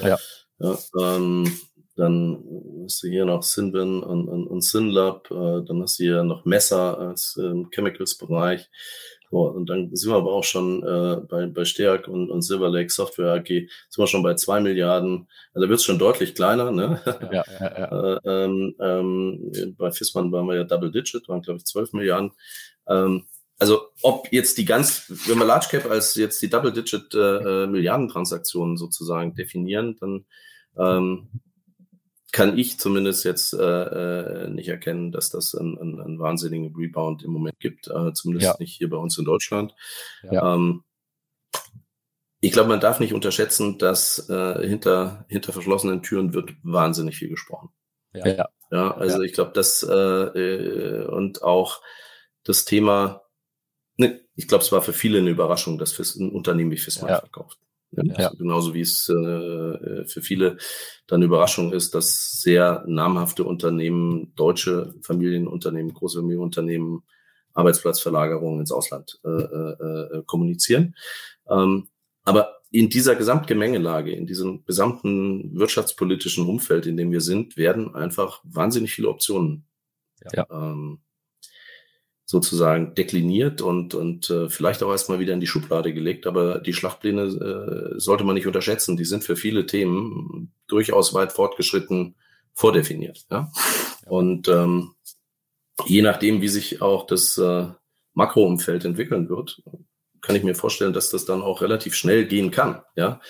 Ja. ja ähm, dann hast du hier noch Sinbin und, und, und Sinlab, äh, dann hast du hier noch Messer als äh, Chemicals-Bereich. So, und dann sind wir aber auch schon äh, bei, bei Stärk und, und Silver Lake Software AG, sind wir schon bei zwei Milliarden. Also da wird es schon deutlich kleiner. Ne? Ja, ja, ja. äh, ähm, ähm, bei Fissmann waren wir ja Double Digit, waren glaube ich zwölf Milliarden. Ähm, also ob jetzt die ganz, wenn wir Large Cap als jetzt die Double Digit äh, äh Milliardentransaktionen sozusagen definieren, dann ähm, kann ich zumindest jetzt äh, äh, nicht erkennen, dass das einen, einen, einen wahnsinnigen Rebound im Moment gibt, äh, zumindest ja. nicht hier bei uns in Deutschland. Ja. Ähm, ich glaube, man darf nicht unterschätzen, dass äh, hinter, hinter verschlossenen Türen wird wahnsinnig viel gesprochen. Ja, ja also ja. ich glaube, dass äh, äh, und auch das Thema, ne, ich glaube, es war für viele eine Überraschung, dass fürs, ein Unternehmen wie Fismark ja. verkauft. Ja. Genauso wie es äh, für viele dann Überraschung ist, dass sehr namhafte Unternehmen, deutsche Familienunternehmen, große Familienunternehmen, Arbeitsplatzverlagerungen ins Ausland äh, äh, äh, kommunizieren. Ähm, aber in dieser Gesamtgemengelage, in diesem gesamten wirtschaftspolitischen Umfeld, in dem wir sind, werden einfach wahnsinnig viele Optionen ja. ähm, sozusagen dekliniert und, und äh, vielleicht auch erstmal wieder in die Schublade gelegt. Aber die Schlachtpläne äh, sollte man nicht unterschätzen. Die sind für viele Themen durchaus weit fortgeschritten vordefiniert. Ja? Und ähm, je nachdem, wie sich auch das äh, Makroumfeld entwickeln wird, kann ich mir vorstellen, dass das dann auch relativ schnell gehen kann. Ja,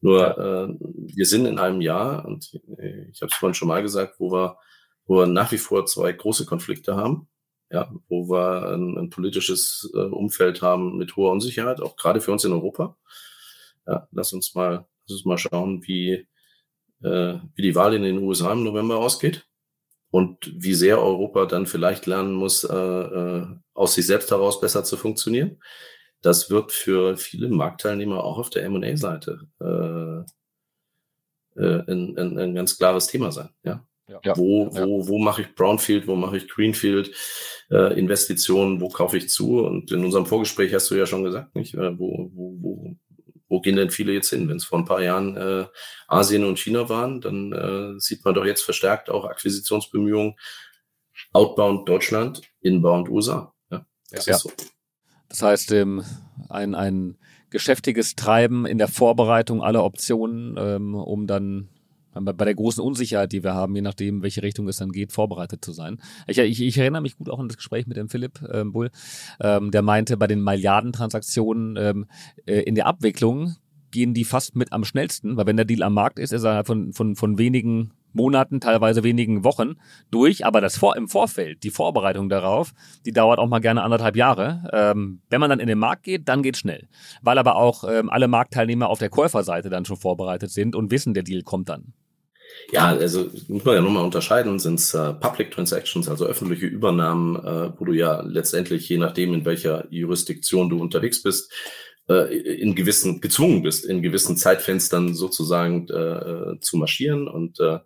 nur äh, wir sind in einem Jahr und ich habe es vorhin schon mal gesagt, wo wir, wo wir nach wie vor zwei große Konflikte haben ja, wo wir ein, ein politisches äh, Umfeld haben mit hoher Unsicherheit, auch gerade für uns in Europa. Ja, lass uns mal, lass uns mal schauen, wie, äh, wie die Wahl in den USA im November ausgeht und wie sehr Europa dann vielleicht lernen muss, äh, äh, aus sich selbst heraus besser zu funktionieren. Das wird für viele Marktteilnehmer auch auf der M&A-Seite äh, äh, ein, ein, ein ganz klares Thema sein. Ja, ja. Wo, wo, wo mache ich Brownfield, wo mache ich Greenfield äh, Investitionen, wo kaufe ich zu? Und in unserem Vorgespräch hast du ja schon gesagt, nicht? Äh, wo, wo, wo, wo gehen denn viele jetzt hin? Wenn es vor ein paar Jahren äh, Asien und China waren, dann äh, sieht man doch jetzt verstärkt auch Akquisitionsbemühungen outbound Deutschland, inbound USA. Ja, das ja. ist so. Das heißt, ähm, ein, ein geschäftiges Treiben in der Vorbereitung aller Optionen, ähm, um dann bei der großen Unsicherheit, die wir haben, je nachdem, welche Richtung es dann geht, vorbereitet zu sein. Ich, ich, ich erinnere mich gut auch an das Gespräch mit dem Philipp ähm, Bull, ähm, der meinte, bei den Milliardentransaktionen ähm, äh, in der Abwicklung gehen die fast mit am schnellsten, weil wenn der Deal am Markt ist, ist er von, von, von wenigen Monaten, teilweise wenigen Wochen durch, aber das Vor im Vorfeld, die Vorbereitung darauf, die dauert auch mal gerne anderthalb Jahre. Ähm, wenn man dann in den Markt geht, dann geht schnell, weil aber auch ähm, alle Marktteilnehmer auf der Käuferseite dann schon vorbereitet sind und wissen, der Deal kommt dann. Ja, also muss man ja nochmal unterscheiden, sind es äh, Public Transactions, also öffentliche Übernahmen, äh, wo du ja letztendlich, je nachdem, in welcher Jurisdiktion du unterwegs bist, äh, in gewissen, gezwungen bist, in gewissen Zeitfenstern sozusagen äh, zu marschieren und äh,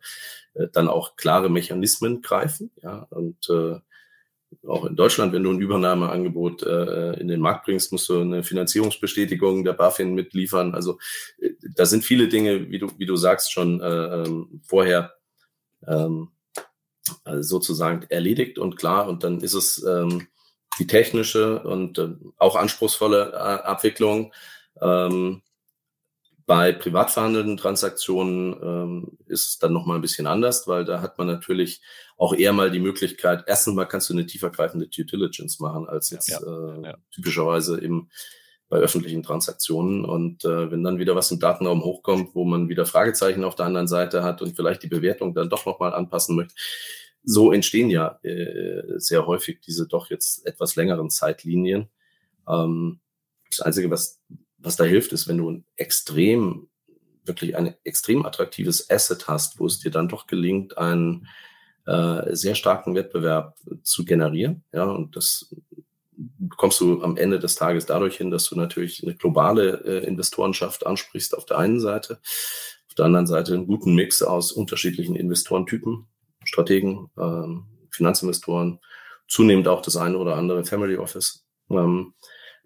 dann auch klare Mechanismen greifen. Ja, und äh, auch in Deutschland, wenn du ein Übernahmeangebot äh, in den Markt bringst, musst du eine Finanzierungsbestätigung der BaFin mitliefern. Also äh, da sind viele Dinge, wie du, wie du sagst, schon äh, ähm, vorher ähm, also sozusagen erledigt und klar. Und dann ist es ähm, die technische und äh, auch anspruchsvolle äh, Abwicklung. Ähm, bei privat verhandelten Transaktionen ähm, ist es dann nochmal ein bisschen anders, weil da hat man natürlich auch eher mal die Möglichkeit, erstens mal kannst du eine tiefergreifende Due Diligence machen, als jetzt ja, äh, ja. typischerweise im, bei öffentlichen Transaktionen. Und äh, wenn dann wieder was im Datenraum hochkommt, wo man wieder Fragezeichen auf der anderen Seite hat und vielleicht die Bewertung dann doch nochmal anpassen möchte, so entstehen ja äh, sehr häufig diese doch jetzt etwas längeren Zeitlinien. Ähm, das Einzige, was was da hilft, ist, wenn du ein extrem, wirklich ein extrem attraktives Asset hast, wo es dir dann doch gelingt, einen äh, sehr starken Wettbewerb zu generieren. Ja, und das bekommst du am Ende des Tages dadurch hin, dass du natürlich eine globale äh, Investorenschaft ansprichst auf der einen Seite, auf der anderen Seite einen guten Mix aus unterschiedlichen Investorentypen, Strategen, ähm, Finanzinvestoren, zunehmend auch das eine oder andere Family Office. Ähm,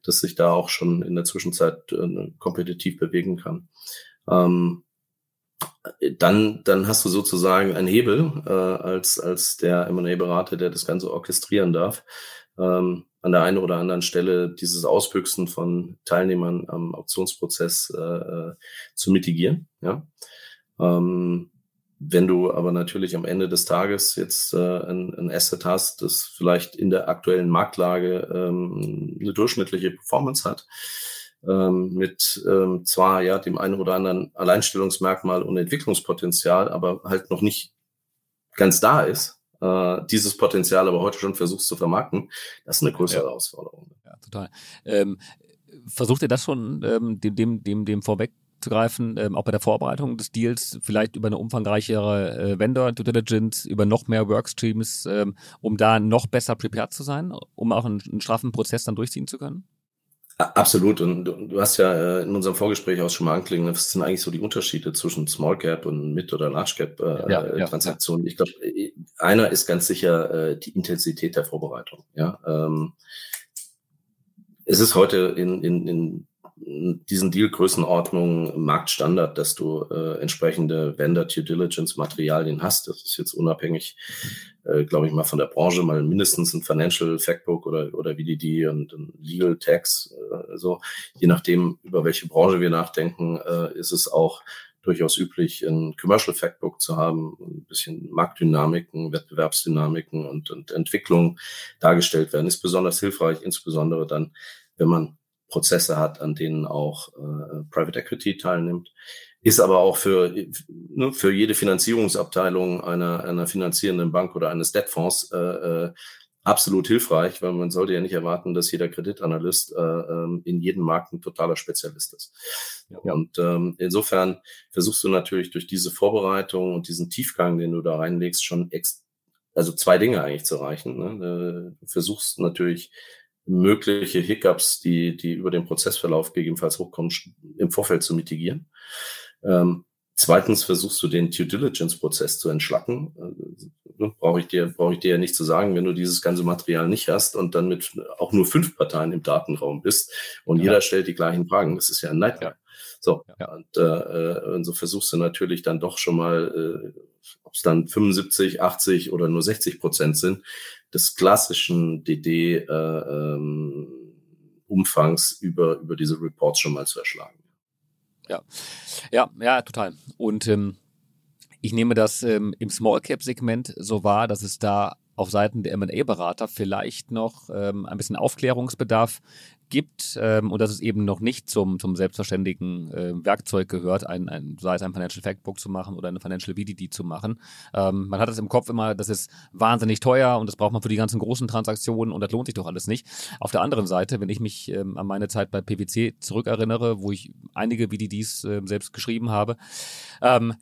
dass sich da auch schon in der Zwischenzeit äh, kompetitiv bewegen kann. Ähm, dann, dann hast du sozusagen einen Hebel äh, als, als der M&A-Berater, der das Ganze orchestrieren darf, ähm, an der einen oder anderen Stelle dieses Ausbüchsen von Teilnehmern am Auktionsprozess äh, äh zu mitigieren. Ja? Ähm, wenn du aber natürlich am Ende des Tages jetzt äh, ein, ein Asset hast, das vielleicht in der aktuellen Marktlage ähm, eine durchschnittliche Performance hat, ähm, mit ähm, zwar ja dem einen oder anderen Alleinstellungsmerkmal und Entwicklungspotenzial, aber halt noch nicht ganz da ist, äh, dieses Potenzial aber heute schon versuchst zu vermarkten, das ist eine größere ja. Herausforderung. Ja, total. Ähm, versucht ihr das schon ähm, dem, dem, dem, dem vorweg zurückzugreifen, ähm, auch bei der Vorbereitung des Deals, vielleicht über eine umfangreichere äh, Vendor-Due Diligence, über noch mehr Workstreams, ähm, um da noch besser prepared zu sein, um auch einen, einen straffen Prozess dann durchziehen zu können? Absolut. Und du, hast ja äh, in unserem Vorgespräch auch schon mal anklingen, was sind eigentlich so die Unterschiede zwischen Small Cap und Mid- oder Large Cap äh, ja, ja, Transaktionen? Ich glaube, einer ist ganz sicher äh, die Intensität der Vorbereitung. Ja, ähm, es ist heute in, in, in diesen Deal-Größenordnungen Marktstandard, dass du äh, entsprechende Vendor-Due-Diligence-Materialien hast. Das ist jetzt unabhängig, äh, glaube ich mal, von der Branche, mal mindestens ein Financial Factbook oder, oder VDD und ein Legal Tax. Äh, so. Je nachdem, über welche Branche wir nachdenken, äh, ist es auch durchaus üblich, ein Commercial Factbook zu haben, ein bisschen Marktdynamiken, Wettbewerbsdynamiken und, und Entwicklungen dargestellt werden, ist besonders hilfreich, insbesondere dann, wenn man Prozesse hat, an denen auch äh, Private Equity teilnimmt. Ist aber auch für, ne, für jede Finanzierungsabteilung einer, einer finanzierenden Bank oder eines Debtfonds äh, äh, absolut hilfreich, weil man sollte ja nicht erwarten, dass jeder Kreditanalyst äh, ähm, in jedem Markt ein totaler Spezialist ist. Ja. Und ähm, insofern versuchst du natürlich durch diese Vorbereitung und diesen Tiefgang, den du da reinlegst, schon ex also zwei Dinge eigentlich zu erreichen. Ne? Du versuchst natürlich mögliche Hiccups, die, die über den Prozessverlauf gegebenenfalls hochkommen, im Vorfeld zu mitigieren. Ähm, zweitens versuchst du den Due Diligence-Prozess zu entschlacken. Äh, Brauche ich dir, brauche ich dir ja nicht zu sagen, wenn du dieses ganze Material nicht hast und dann mit auch nur fünf Parteien im Datenraum bist und ja. jeder stellt die gleichen Fragen. Das ist ja ein Nightmare. So, ja. und, äh, und so versuchst du natürlich dann doch schon mal, äh, ob es dann 75, 80 oder nur 60 Prozent sind, des klassischen DD äh, ähm, Umfangs über, über diese Reports schon mal zu erschlagen. Ja, ja, ja, total. Und ähm, ich nehme das ähm, im Small Cap Segment so wahr, dass es da auf Seiten der M&A-Berater vielleicht noch ähm, ein bisschen Aufklärungsbedarf gibt ähm, und dass es eben noch nicht zum, zum selbstverständigen äh, Werkzeug gehört, ein, ein, sei es ein Financial Factbook zu machen oder eine Financial VDD zu machen. Ähm, man hat es im Kopf immer, das ist wahnsinnig teuer und das braucht man für die ganzen großen Transaktionen und das lohnt sich doch alles nicht. Auf der anderen Seite, wenn ich mich ähm, an meine Zeit bei PwC zurückerinnere, wo ich einige VDDs äh, selbst geschrieben habe, ähm,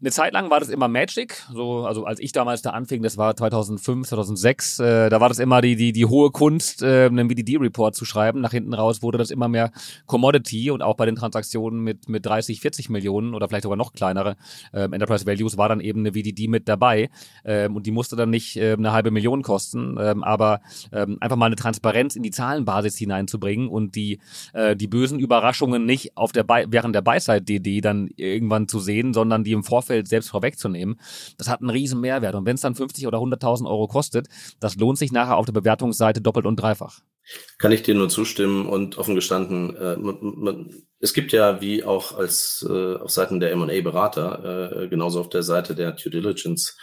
eine Zeit lang war das immer Magic, so also als ich damals da anfing, das war 2005, 2006, äh, da war das immer die die die hohe Kunst, äh, einen BDD-Report zu schreiben. Nach hinten raus wurde das immer mehr Commodity und auch bei den Transaktionen mit mit 30, 40 Millionen oder vielleicht sogar noch kleinere äh, Enterprise Values war dann eben eine VDD mit dabei. Ähm, und die musste dann nicht äh, eine halbe Million kosten, ähm, aber ähm, einfach mal eine Transparenz in die Zahlenbasis hineinzubringen und die äh, die bösen Überraschungen nicht auf der Be während der Buy-Side DD dann irgendwann zu sehen, sondern die im Vorfeld Vorfeld selbst vorwegzunehmen, das hat einen riesen Mehrwert. Und wenn es dann 50 oder 100.000 Euro kostet, das lohnt sich nachher auf der Bewertungsseite doppelt und dreifach. Kann ich dir nur zustimmen und offen gestanden, äh, man, man, es gibt ja wie auch als äh, auf Seiten der M&A-Berater, äh, genauso auf der Seite der Due Diligence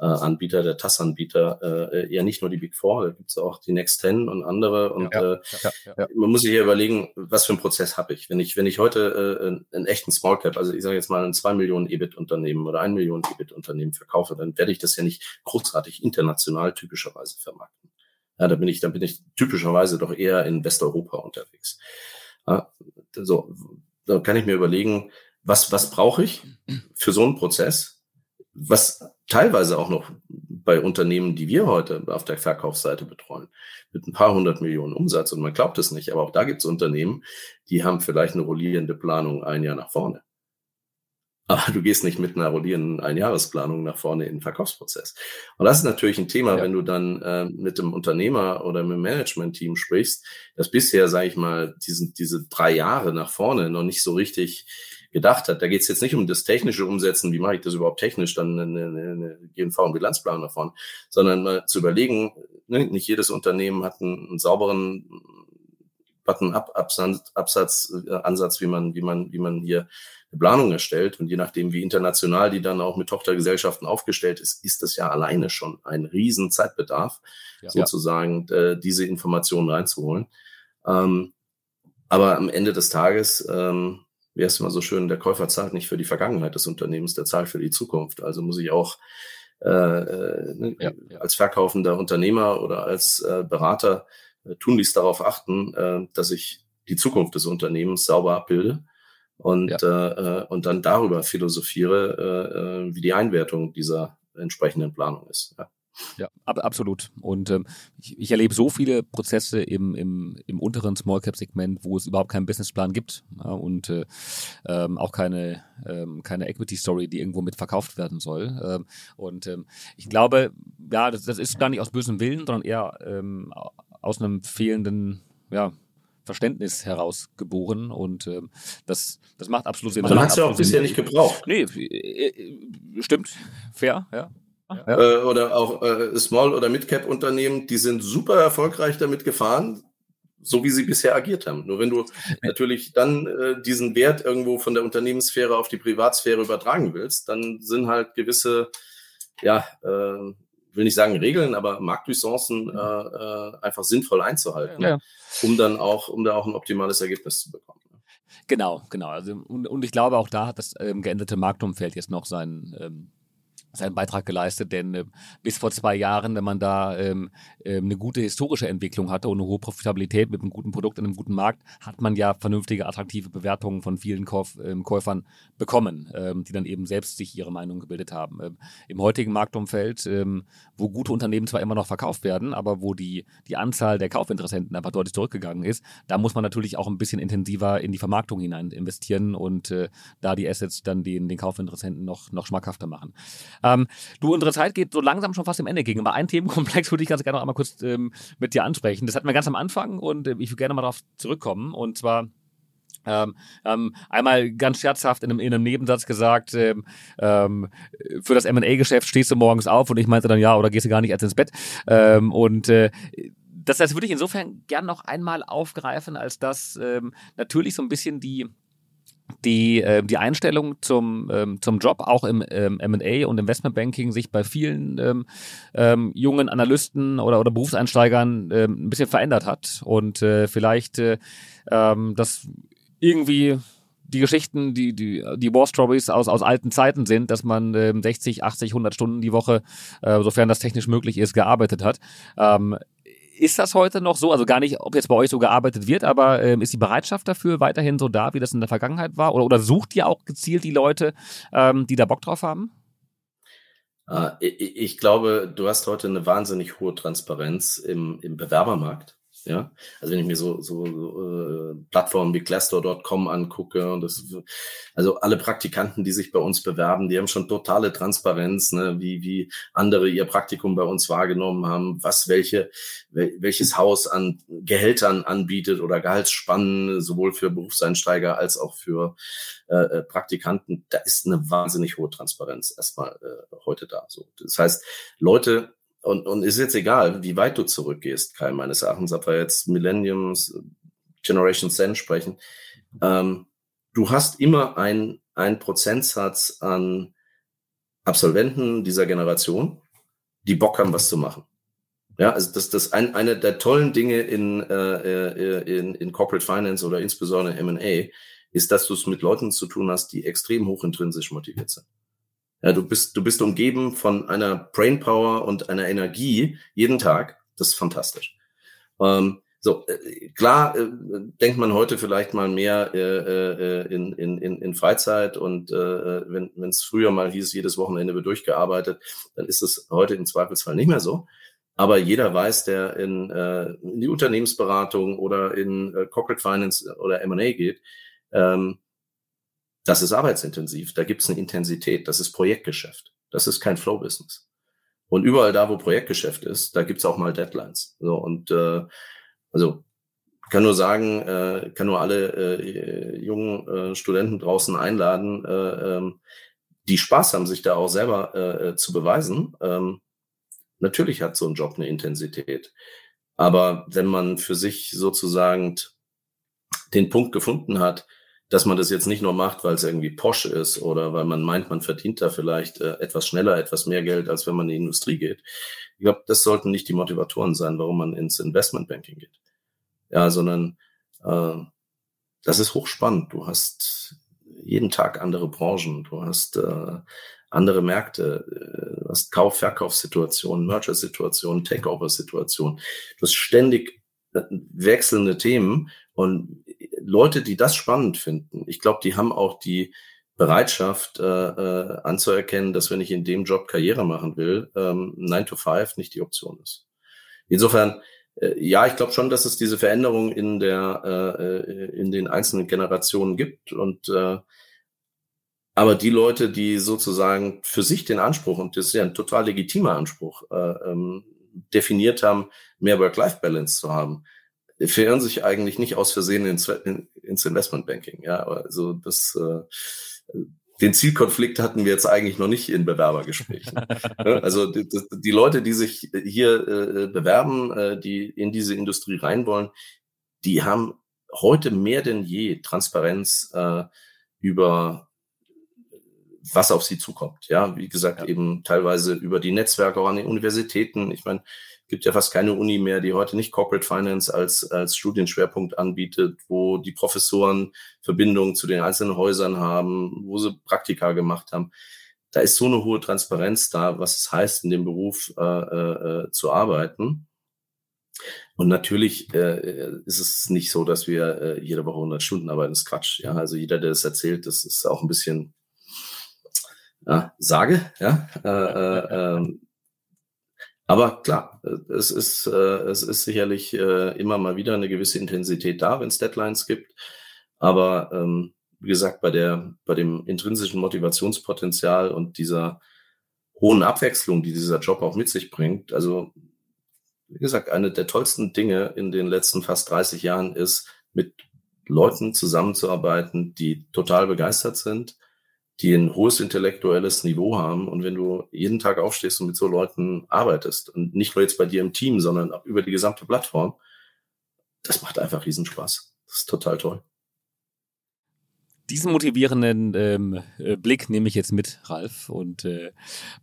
äh, Anbieter, der TAS-Anbieter, äh, ja nicht nur die Big Four, da gibt es auch die Next Ten und andere. Und ja, äh, ja, ja, man muss sich hier überlegen, was für einen Prozess habe ich. Wenn ich, wenn ich heute äh, einen echten Small Cap, also ich sage jetzt mal ein 2 Millionen EBIT-Unternehmen oder ein Millionen EBIT-Unternehmen verkaufe, dann werde ich das ja nicht großartig international typischerweise vermarkten. Ja, da bin ich, da bin ich typischerweise doch eher in Westeuropa unterwegs. Ja, so, da kann ich mir überlegen, was, was brauche ich für so einen Prozess? was teilweise auch noch bei Unternehmen, die wir heute auf der Verkaufsseite betreuen, mit ein paar hundert Millionen Umsatz und man glaubt es nicht, aber auch da gibt es Unternehmen, die haben vielleicht eine rollierende Planung ein Jahr nach vorne. Aber du gehst nicht mit einer rollierenden Einjahresplanung nach vorne in den Verkaufsprozess. Und das ist natürlich ein Thema, ja. wenn du dann äh, mit dem Unternehmer oder mit dem Management-Team sprichst, das bisher, sage ich mal, diesen, diese drei Jahre nach vorne noch nicht so richtig gedacht hat. Da geht es jetzt nicht um das technische Umsetzen, wie mache ich das überhaupt technisch, dann eine, eine, GNV- und Bilanzplan davon, sondern mal zu überlegen, ne, nicht jedes Unternehmen hat einen, einen sauberen Button-up-Absatz, äh, Ansatz, wie man, wie man, wie man hier eine Planung erstellt. Und je nachdem, wie international die dann auch mit Tochtergesellschaften aufgestellt ist, ist das ja alleine schon ein riesen Zeitbedarf, ja, sozusagen. Äh, diese Informationen reinzuholen. Ähm, aber am Ende des Tages ähm, wie heißt immer so schön, der Käufer zahlt nicht für die Vergangenheit des Unternehmens, der zahlt für die Zukunft. Also muss ich auch äh, äh ne, ja, ja. als verkaufender Unternehmer oder als äh, Berater äh, tunlichst darauf achten, äh, dass ich die Zukunft des Unternehmens sauber abbilde und, ja. äh, und dann darüber philosophiere, äh, wie die Einwertung dieser entsprechenden Planung ist. Ja. Ja, ab, absolut. Und ähm, ich, ich, erlebe so viele Prozesse im, im, im unteren Small Cap Segment, wo es überhaupt keinen Businessplan gibt ja, und äh, ähm, auch keine, ähm, keine Equity Story, die irgendwo mit verkauft werden soll. Ähm, und ähm, ich glaube, ja, das, das ist gar nicht aus bösem Willen, sondern eher ähm, aus einem fehlenden, ja, Verständnis herausgeboren und ähm, das, das macht absolut Sinn. Hat es ja auch bisher nicht gebraucht. Nee, äh, äh, stimmt, fair, ja. Ja. Äh, oder auch äh, Small- oder Mid-Cap-Unternehmen, die sind super erfolgreich damit gefahren, so wie sie bisher agiert haben. Nur wenn du natürlich dann äh, diesen Wert irgendwo von der Unternehmenssphäre auf die Privatsphäre übertragen willst, dann sind halt gewisse, ja, äh, will nicht sagen Regeln, aber Marktlizenzen äh, äh, einfach sinnvoll einzuhalten, ja. um dann auch, um da auch ein optimales Ergebnis zu bekommen. Genau, genau. Also, und, und ich glaube, auch da hat das ähm, geänderte Marktumfeld jetzt noch seinen ähm, seinen Beitrag geleistet, denn äh, bis vor zwei Jahren, wenn man da ähm, äh, eine gute historische Entwicklung hatte und eine hohe Profitabilität mit einem guten Produkt in einem guten Markt, hat man ja vernünftige, attraktive Bewertungen von vielen Kauf, ähm, Käufern bekommen, ähm, die dann eben selbst sich ihre Meinung gebildet haben. Ähm, Im heutigen Marktumfeld, ähm, wo gute Unternehmen zwar immer noch verkauft werden, aber wo die, die Anzahl der Kaufinteressenten einfach deutlich zurückgegangen ist, da muss man natürlich auch ein bisschen intensiver in die Vermarktung hinein investieren und äh, da die Assets dann den, den Kaufinteressenten noch, noch schmackhafter machen. Ähm, du, unsere Zeit geht so langsam schon fast dem Ende gegen. Aber ein Themenkomplex würde ich ganz gerne noch einmal kurz ähm, mit dir ansprechen. Das hatten wir ganz am Anfang und äh, ich würde gerne mal darauf zurückkommen. Und zwar ähm, ähm, einmal ganz scherzhaft in einem, in einem Nebensatz gesagt, ähm, ähm, für das M&A-Geschäft stehst du morgens auf und ich meinte dann ja, oder gehst du gar nicht als ins Bett. Ähm, und äh, das, das würde ich insofern gern noch einmal aufgreifen, als dass ähm, natürlich so ein bisschen die die, äh, die Einstellung zum, ähm, zum Job auch im ähm, M&A und Investmentbanking sich bei vielen ähm, ähm, jungen Analysten oder, oder Berufseinsteigern ähm, ein bisschen verändert hat und äh, vielleicht äh, ähm, das irgendwie die Geschichten, die, die, die War Stories aus, aus alten Zeiten sind, dass man ähm, 60, 80, 100 Stunden die Woche, äh, sofern das technisch möglich ist, gearbeitet hat. Ähm, ist das heute noch so? Also gar nicht, ob jetzt bei euch so gearbeitet wird, aber ähm, ist die Bereitschaft dafür weiterhin so da, wie das in der Vergangenheit war? Oder, oder sucht ihr auch gezielt die Leute, ähm, die da Bock drauf haben? Ich, ich, glaube, du hast heute eine wahnsinnig hohe Transparenz im, im Bewerbermarkt. Ja, also wenn ich mir so, so, so äh, Plattformen wie Glassdoor.com angucke und das, also alle Praktikanten, die sich bei uns bewerben, die haben schon totale Transparenz, ne, wie, wie andere ihr Praktikum bei uns wahrgenommen haben, was welche, welches Haus an Gehältern anbietet oder Gehaltsspannen, sowohl für Berufseinsteiger als auch für äh, äh Praktikanten. Da ist eine wahnsinnig hohe Transparenz erstmal äh, heute da. So, das heißt, Leute und, und ist jetzt egal, wie weit du zurückgehst, Kai, meines Erachtens, ob wir jetzt Millenniums, Generation Zen sprechen. Ähm, du hast immer ein, ein Prozentsatz an Absolventen dieser Generation, die Bock haben, was zu machen. Ja, also das, das ein, eine der tollen Dinge in, äh, äh in, in Corporate Finance oder insbesondere M&A ist, dass du es mit Leuten zu tun hast, die extrem hoch intrinsisch motiviert sind. Ja, du bist, du bist umgeben von einer Brainpower und einer Energie jeden Tag. Das ist fantastisch. Ähm, so, äh, klar äh, denkt man heute vielleicht mal mehr äh, äh, in, in, in Freizeit und äh, wenn es früher mal hieß, jedes Wochenende wird durchgearbeitet, dann ist es heute im Zweifelsfall nicht mehr so. Aber jeder weiß, der in, äh, in die Unternehmensberatung oder in Corporate Finance oder M&A geht, ähm, das ist arbeitsintensiv, da gibt es eine Intensität, das ist Projektgeschäft, das ist kein Flow-Business. Und überall da, wo Projektgeschäft ist, da gibt es auch mal Deadlines. So, und äh, also kann nur sagen, äh, kann nur alle äh, jungen äh, Studenten draußen einladen, äh, ähm, die Spaß haben, sich da auch selber äh, äh, zu beweisen. Ähm, natürlich hat so ein Job eine Intensität. Aber wenn man für sich sozusagen den Punkt gefunden hat, dass man das jetzt nicht nur macht, weil es irgendwie posch ist oder weil man meint, man verdient da vielleicht äh, etwas schneller, etwas mehr Geld, als wenn man in die Industrie geht. Ich glaube, das sollten nicht die Motivatoren sein, warum man ins Investmentbanking geht. Ja, sondern äh, das ist hochspannend. Du hast jeden Tag andere Branchen, du hast äh, andere Märkte, äh, du hast Kauf-, Verkaufssituationen, Merger-Situationen, Takeover-Situationen. Du hast ständig äh, wechselnde Themen und Leute, die das spannend finden, ich glaube, die haben auch die Bereitschaft äh, äh, anzuerkennen, dass wenn ich in dem Job Karriere machen will, ähm, 9 to 5 nicht die Option ist. Insofern, äh, ja, ich glaube schon, dass es diese Veränderung in der äh, äh, in den einzelnen Generationen gibt und äh, aber die Leute, die sozusagen für sich den Anspruch, und das ist ja ein total legitimer Anspruch, äh, ähm, definiert haben, mehr Work-Life-Balance zu haben, verirren sich eigentlich nicht aus Versehen ins, ins Investmentbanking. Ja, also das äh, den Zielkonflikt hatten wir jetzt eigentlich noch nicht in Bewerbergesprächen. also die, die, Leute, die sich hier äh, bewerben, äh, die in diese Industrie rein wollen, die haben heute mehr denn je Transparenz äh, über was auf sie zukommt. Ja, wie gesagt, ja. eben teilweise über die Netzwerke auch an den Universitäten. Ich meine, gibt ja fast keine Uni mehr, die heute nicht Corporate Finance als, als Studienschwerpunkt anbietet, wo die Professoren Verbindungen zu den einzelnen Häusern haben, wo sie Praktika gemacht haben. Da ist so eine hohe Transparenz da, was es heißt, in dem Beruf äh, äh, zu arbeiten. Und natürlich äh, ist es nicht so, dass wir äh, jede Woche 100 Stunden arbeiten. Das ist Quatsch. Ja, also jeder, der das erzählt, das ist auch ein bisschen ja, Sage. Ja, äh, äh, ähm, aber klar, es ist, äh, es ist sicherlich äh, immer mal wieder eine gewisse Intensität da, wenn es Deadlines gibt. Aber ähm, wie gesagt, bei der, bei dem intrinsischen Motivationspotenzial und dieser hohen Abwechslung, die dieser Job auch mit sich bringt, also wie gesagt, eine der tollsten Dinge in den letzten fast 30 Jahren ist, mit Leuten zusammenzuarbeiten, die total begeistert sind, die ein hohes intellektuelles Niveau haben. Und wenn du jeden Tag aufstehst und mit so Leuten arbeitest und nicht nur jetzt bei dir im Team, sondern über die gesamte Plattform, das macht einfach Riesenspaß. Das ist total toll. Diesen motivierenden ähm, äh, Blick nehme ich jetzt mit, Ralf, und äh,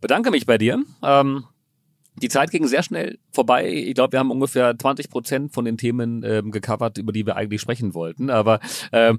bedanke mich bei dir. Ähm, die Zeit ging sehr schnell vorbei. Ich glaube, wir haben ungefähr 20 Prozent von den Themen ähm, gecovert, über die wir eigentlich sprechen wollten. Aber ähm,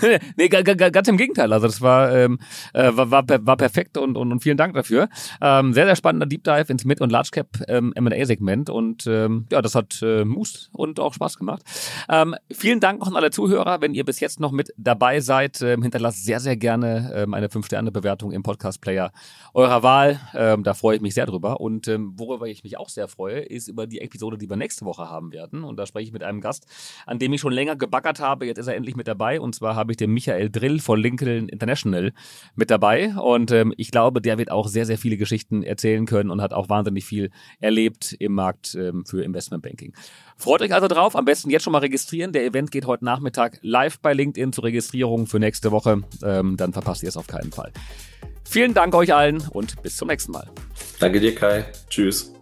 nee, ganz im Gegenteil. Also das war, ähm, äh, war, war, war perfekt und, und, und vielen Dank dafür. Ähm, sehr, sehr spannender Deep Dive ins Mid- und Large Cap ähm, M&A-Segment. Und ähm, ja, das hat äh, Must und auch Spaß gemacht. Ähm, vielen Dank auch an alle Zuhörer. Wenn ihr bis jetzt noch mit dabei seid, ähm, hinterlasst sehr, sehr gerne ähm, eine 5-Sterne-Bewertung im Podcast-Player eurer Wahl. Ähm, da freue ich mich sehr drüber. Und ähm, worüber ich mich auch sehr freue, ist über die Episode, die wir nächste Woche haben werden. Und da spreche ich mit einem Gast, an dem ich schon länger gebaggert habe. Jetzt ist er endlich mit dabei. Und zwar habe ich den Michael Drill von Lincoln International mit dabei. Und ähm, ich glaube, der wird auch sehr, sehr viele Geschichten erzählen können und hat auch wahnsinnig viel erlebt im Markt ähm, für Investmentbanking. Freut euch also drauf. Am besten jetzt schon mal registrieren. Der Event geht heute Nachmittag live bei LinkedIn zur Registrierung für nächste Woche. Ähm, dann verpasst ihr es auf keinen Fall. Vielen Dank euch allen und bis zum nächsten Mal. Danke dir, Kai. Tschüss.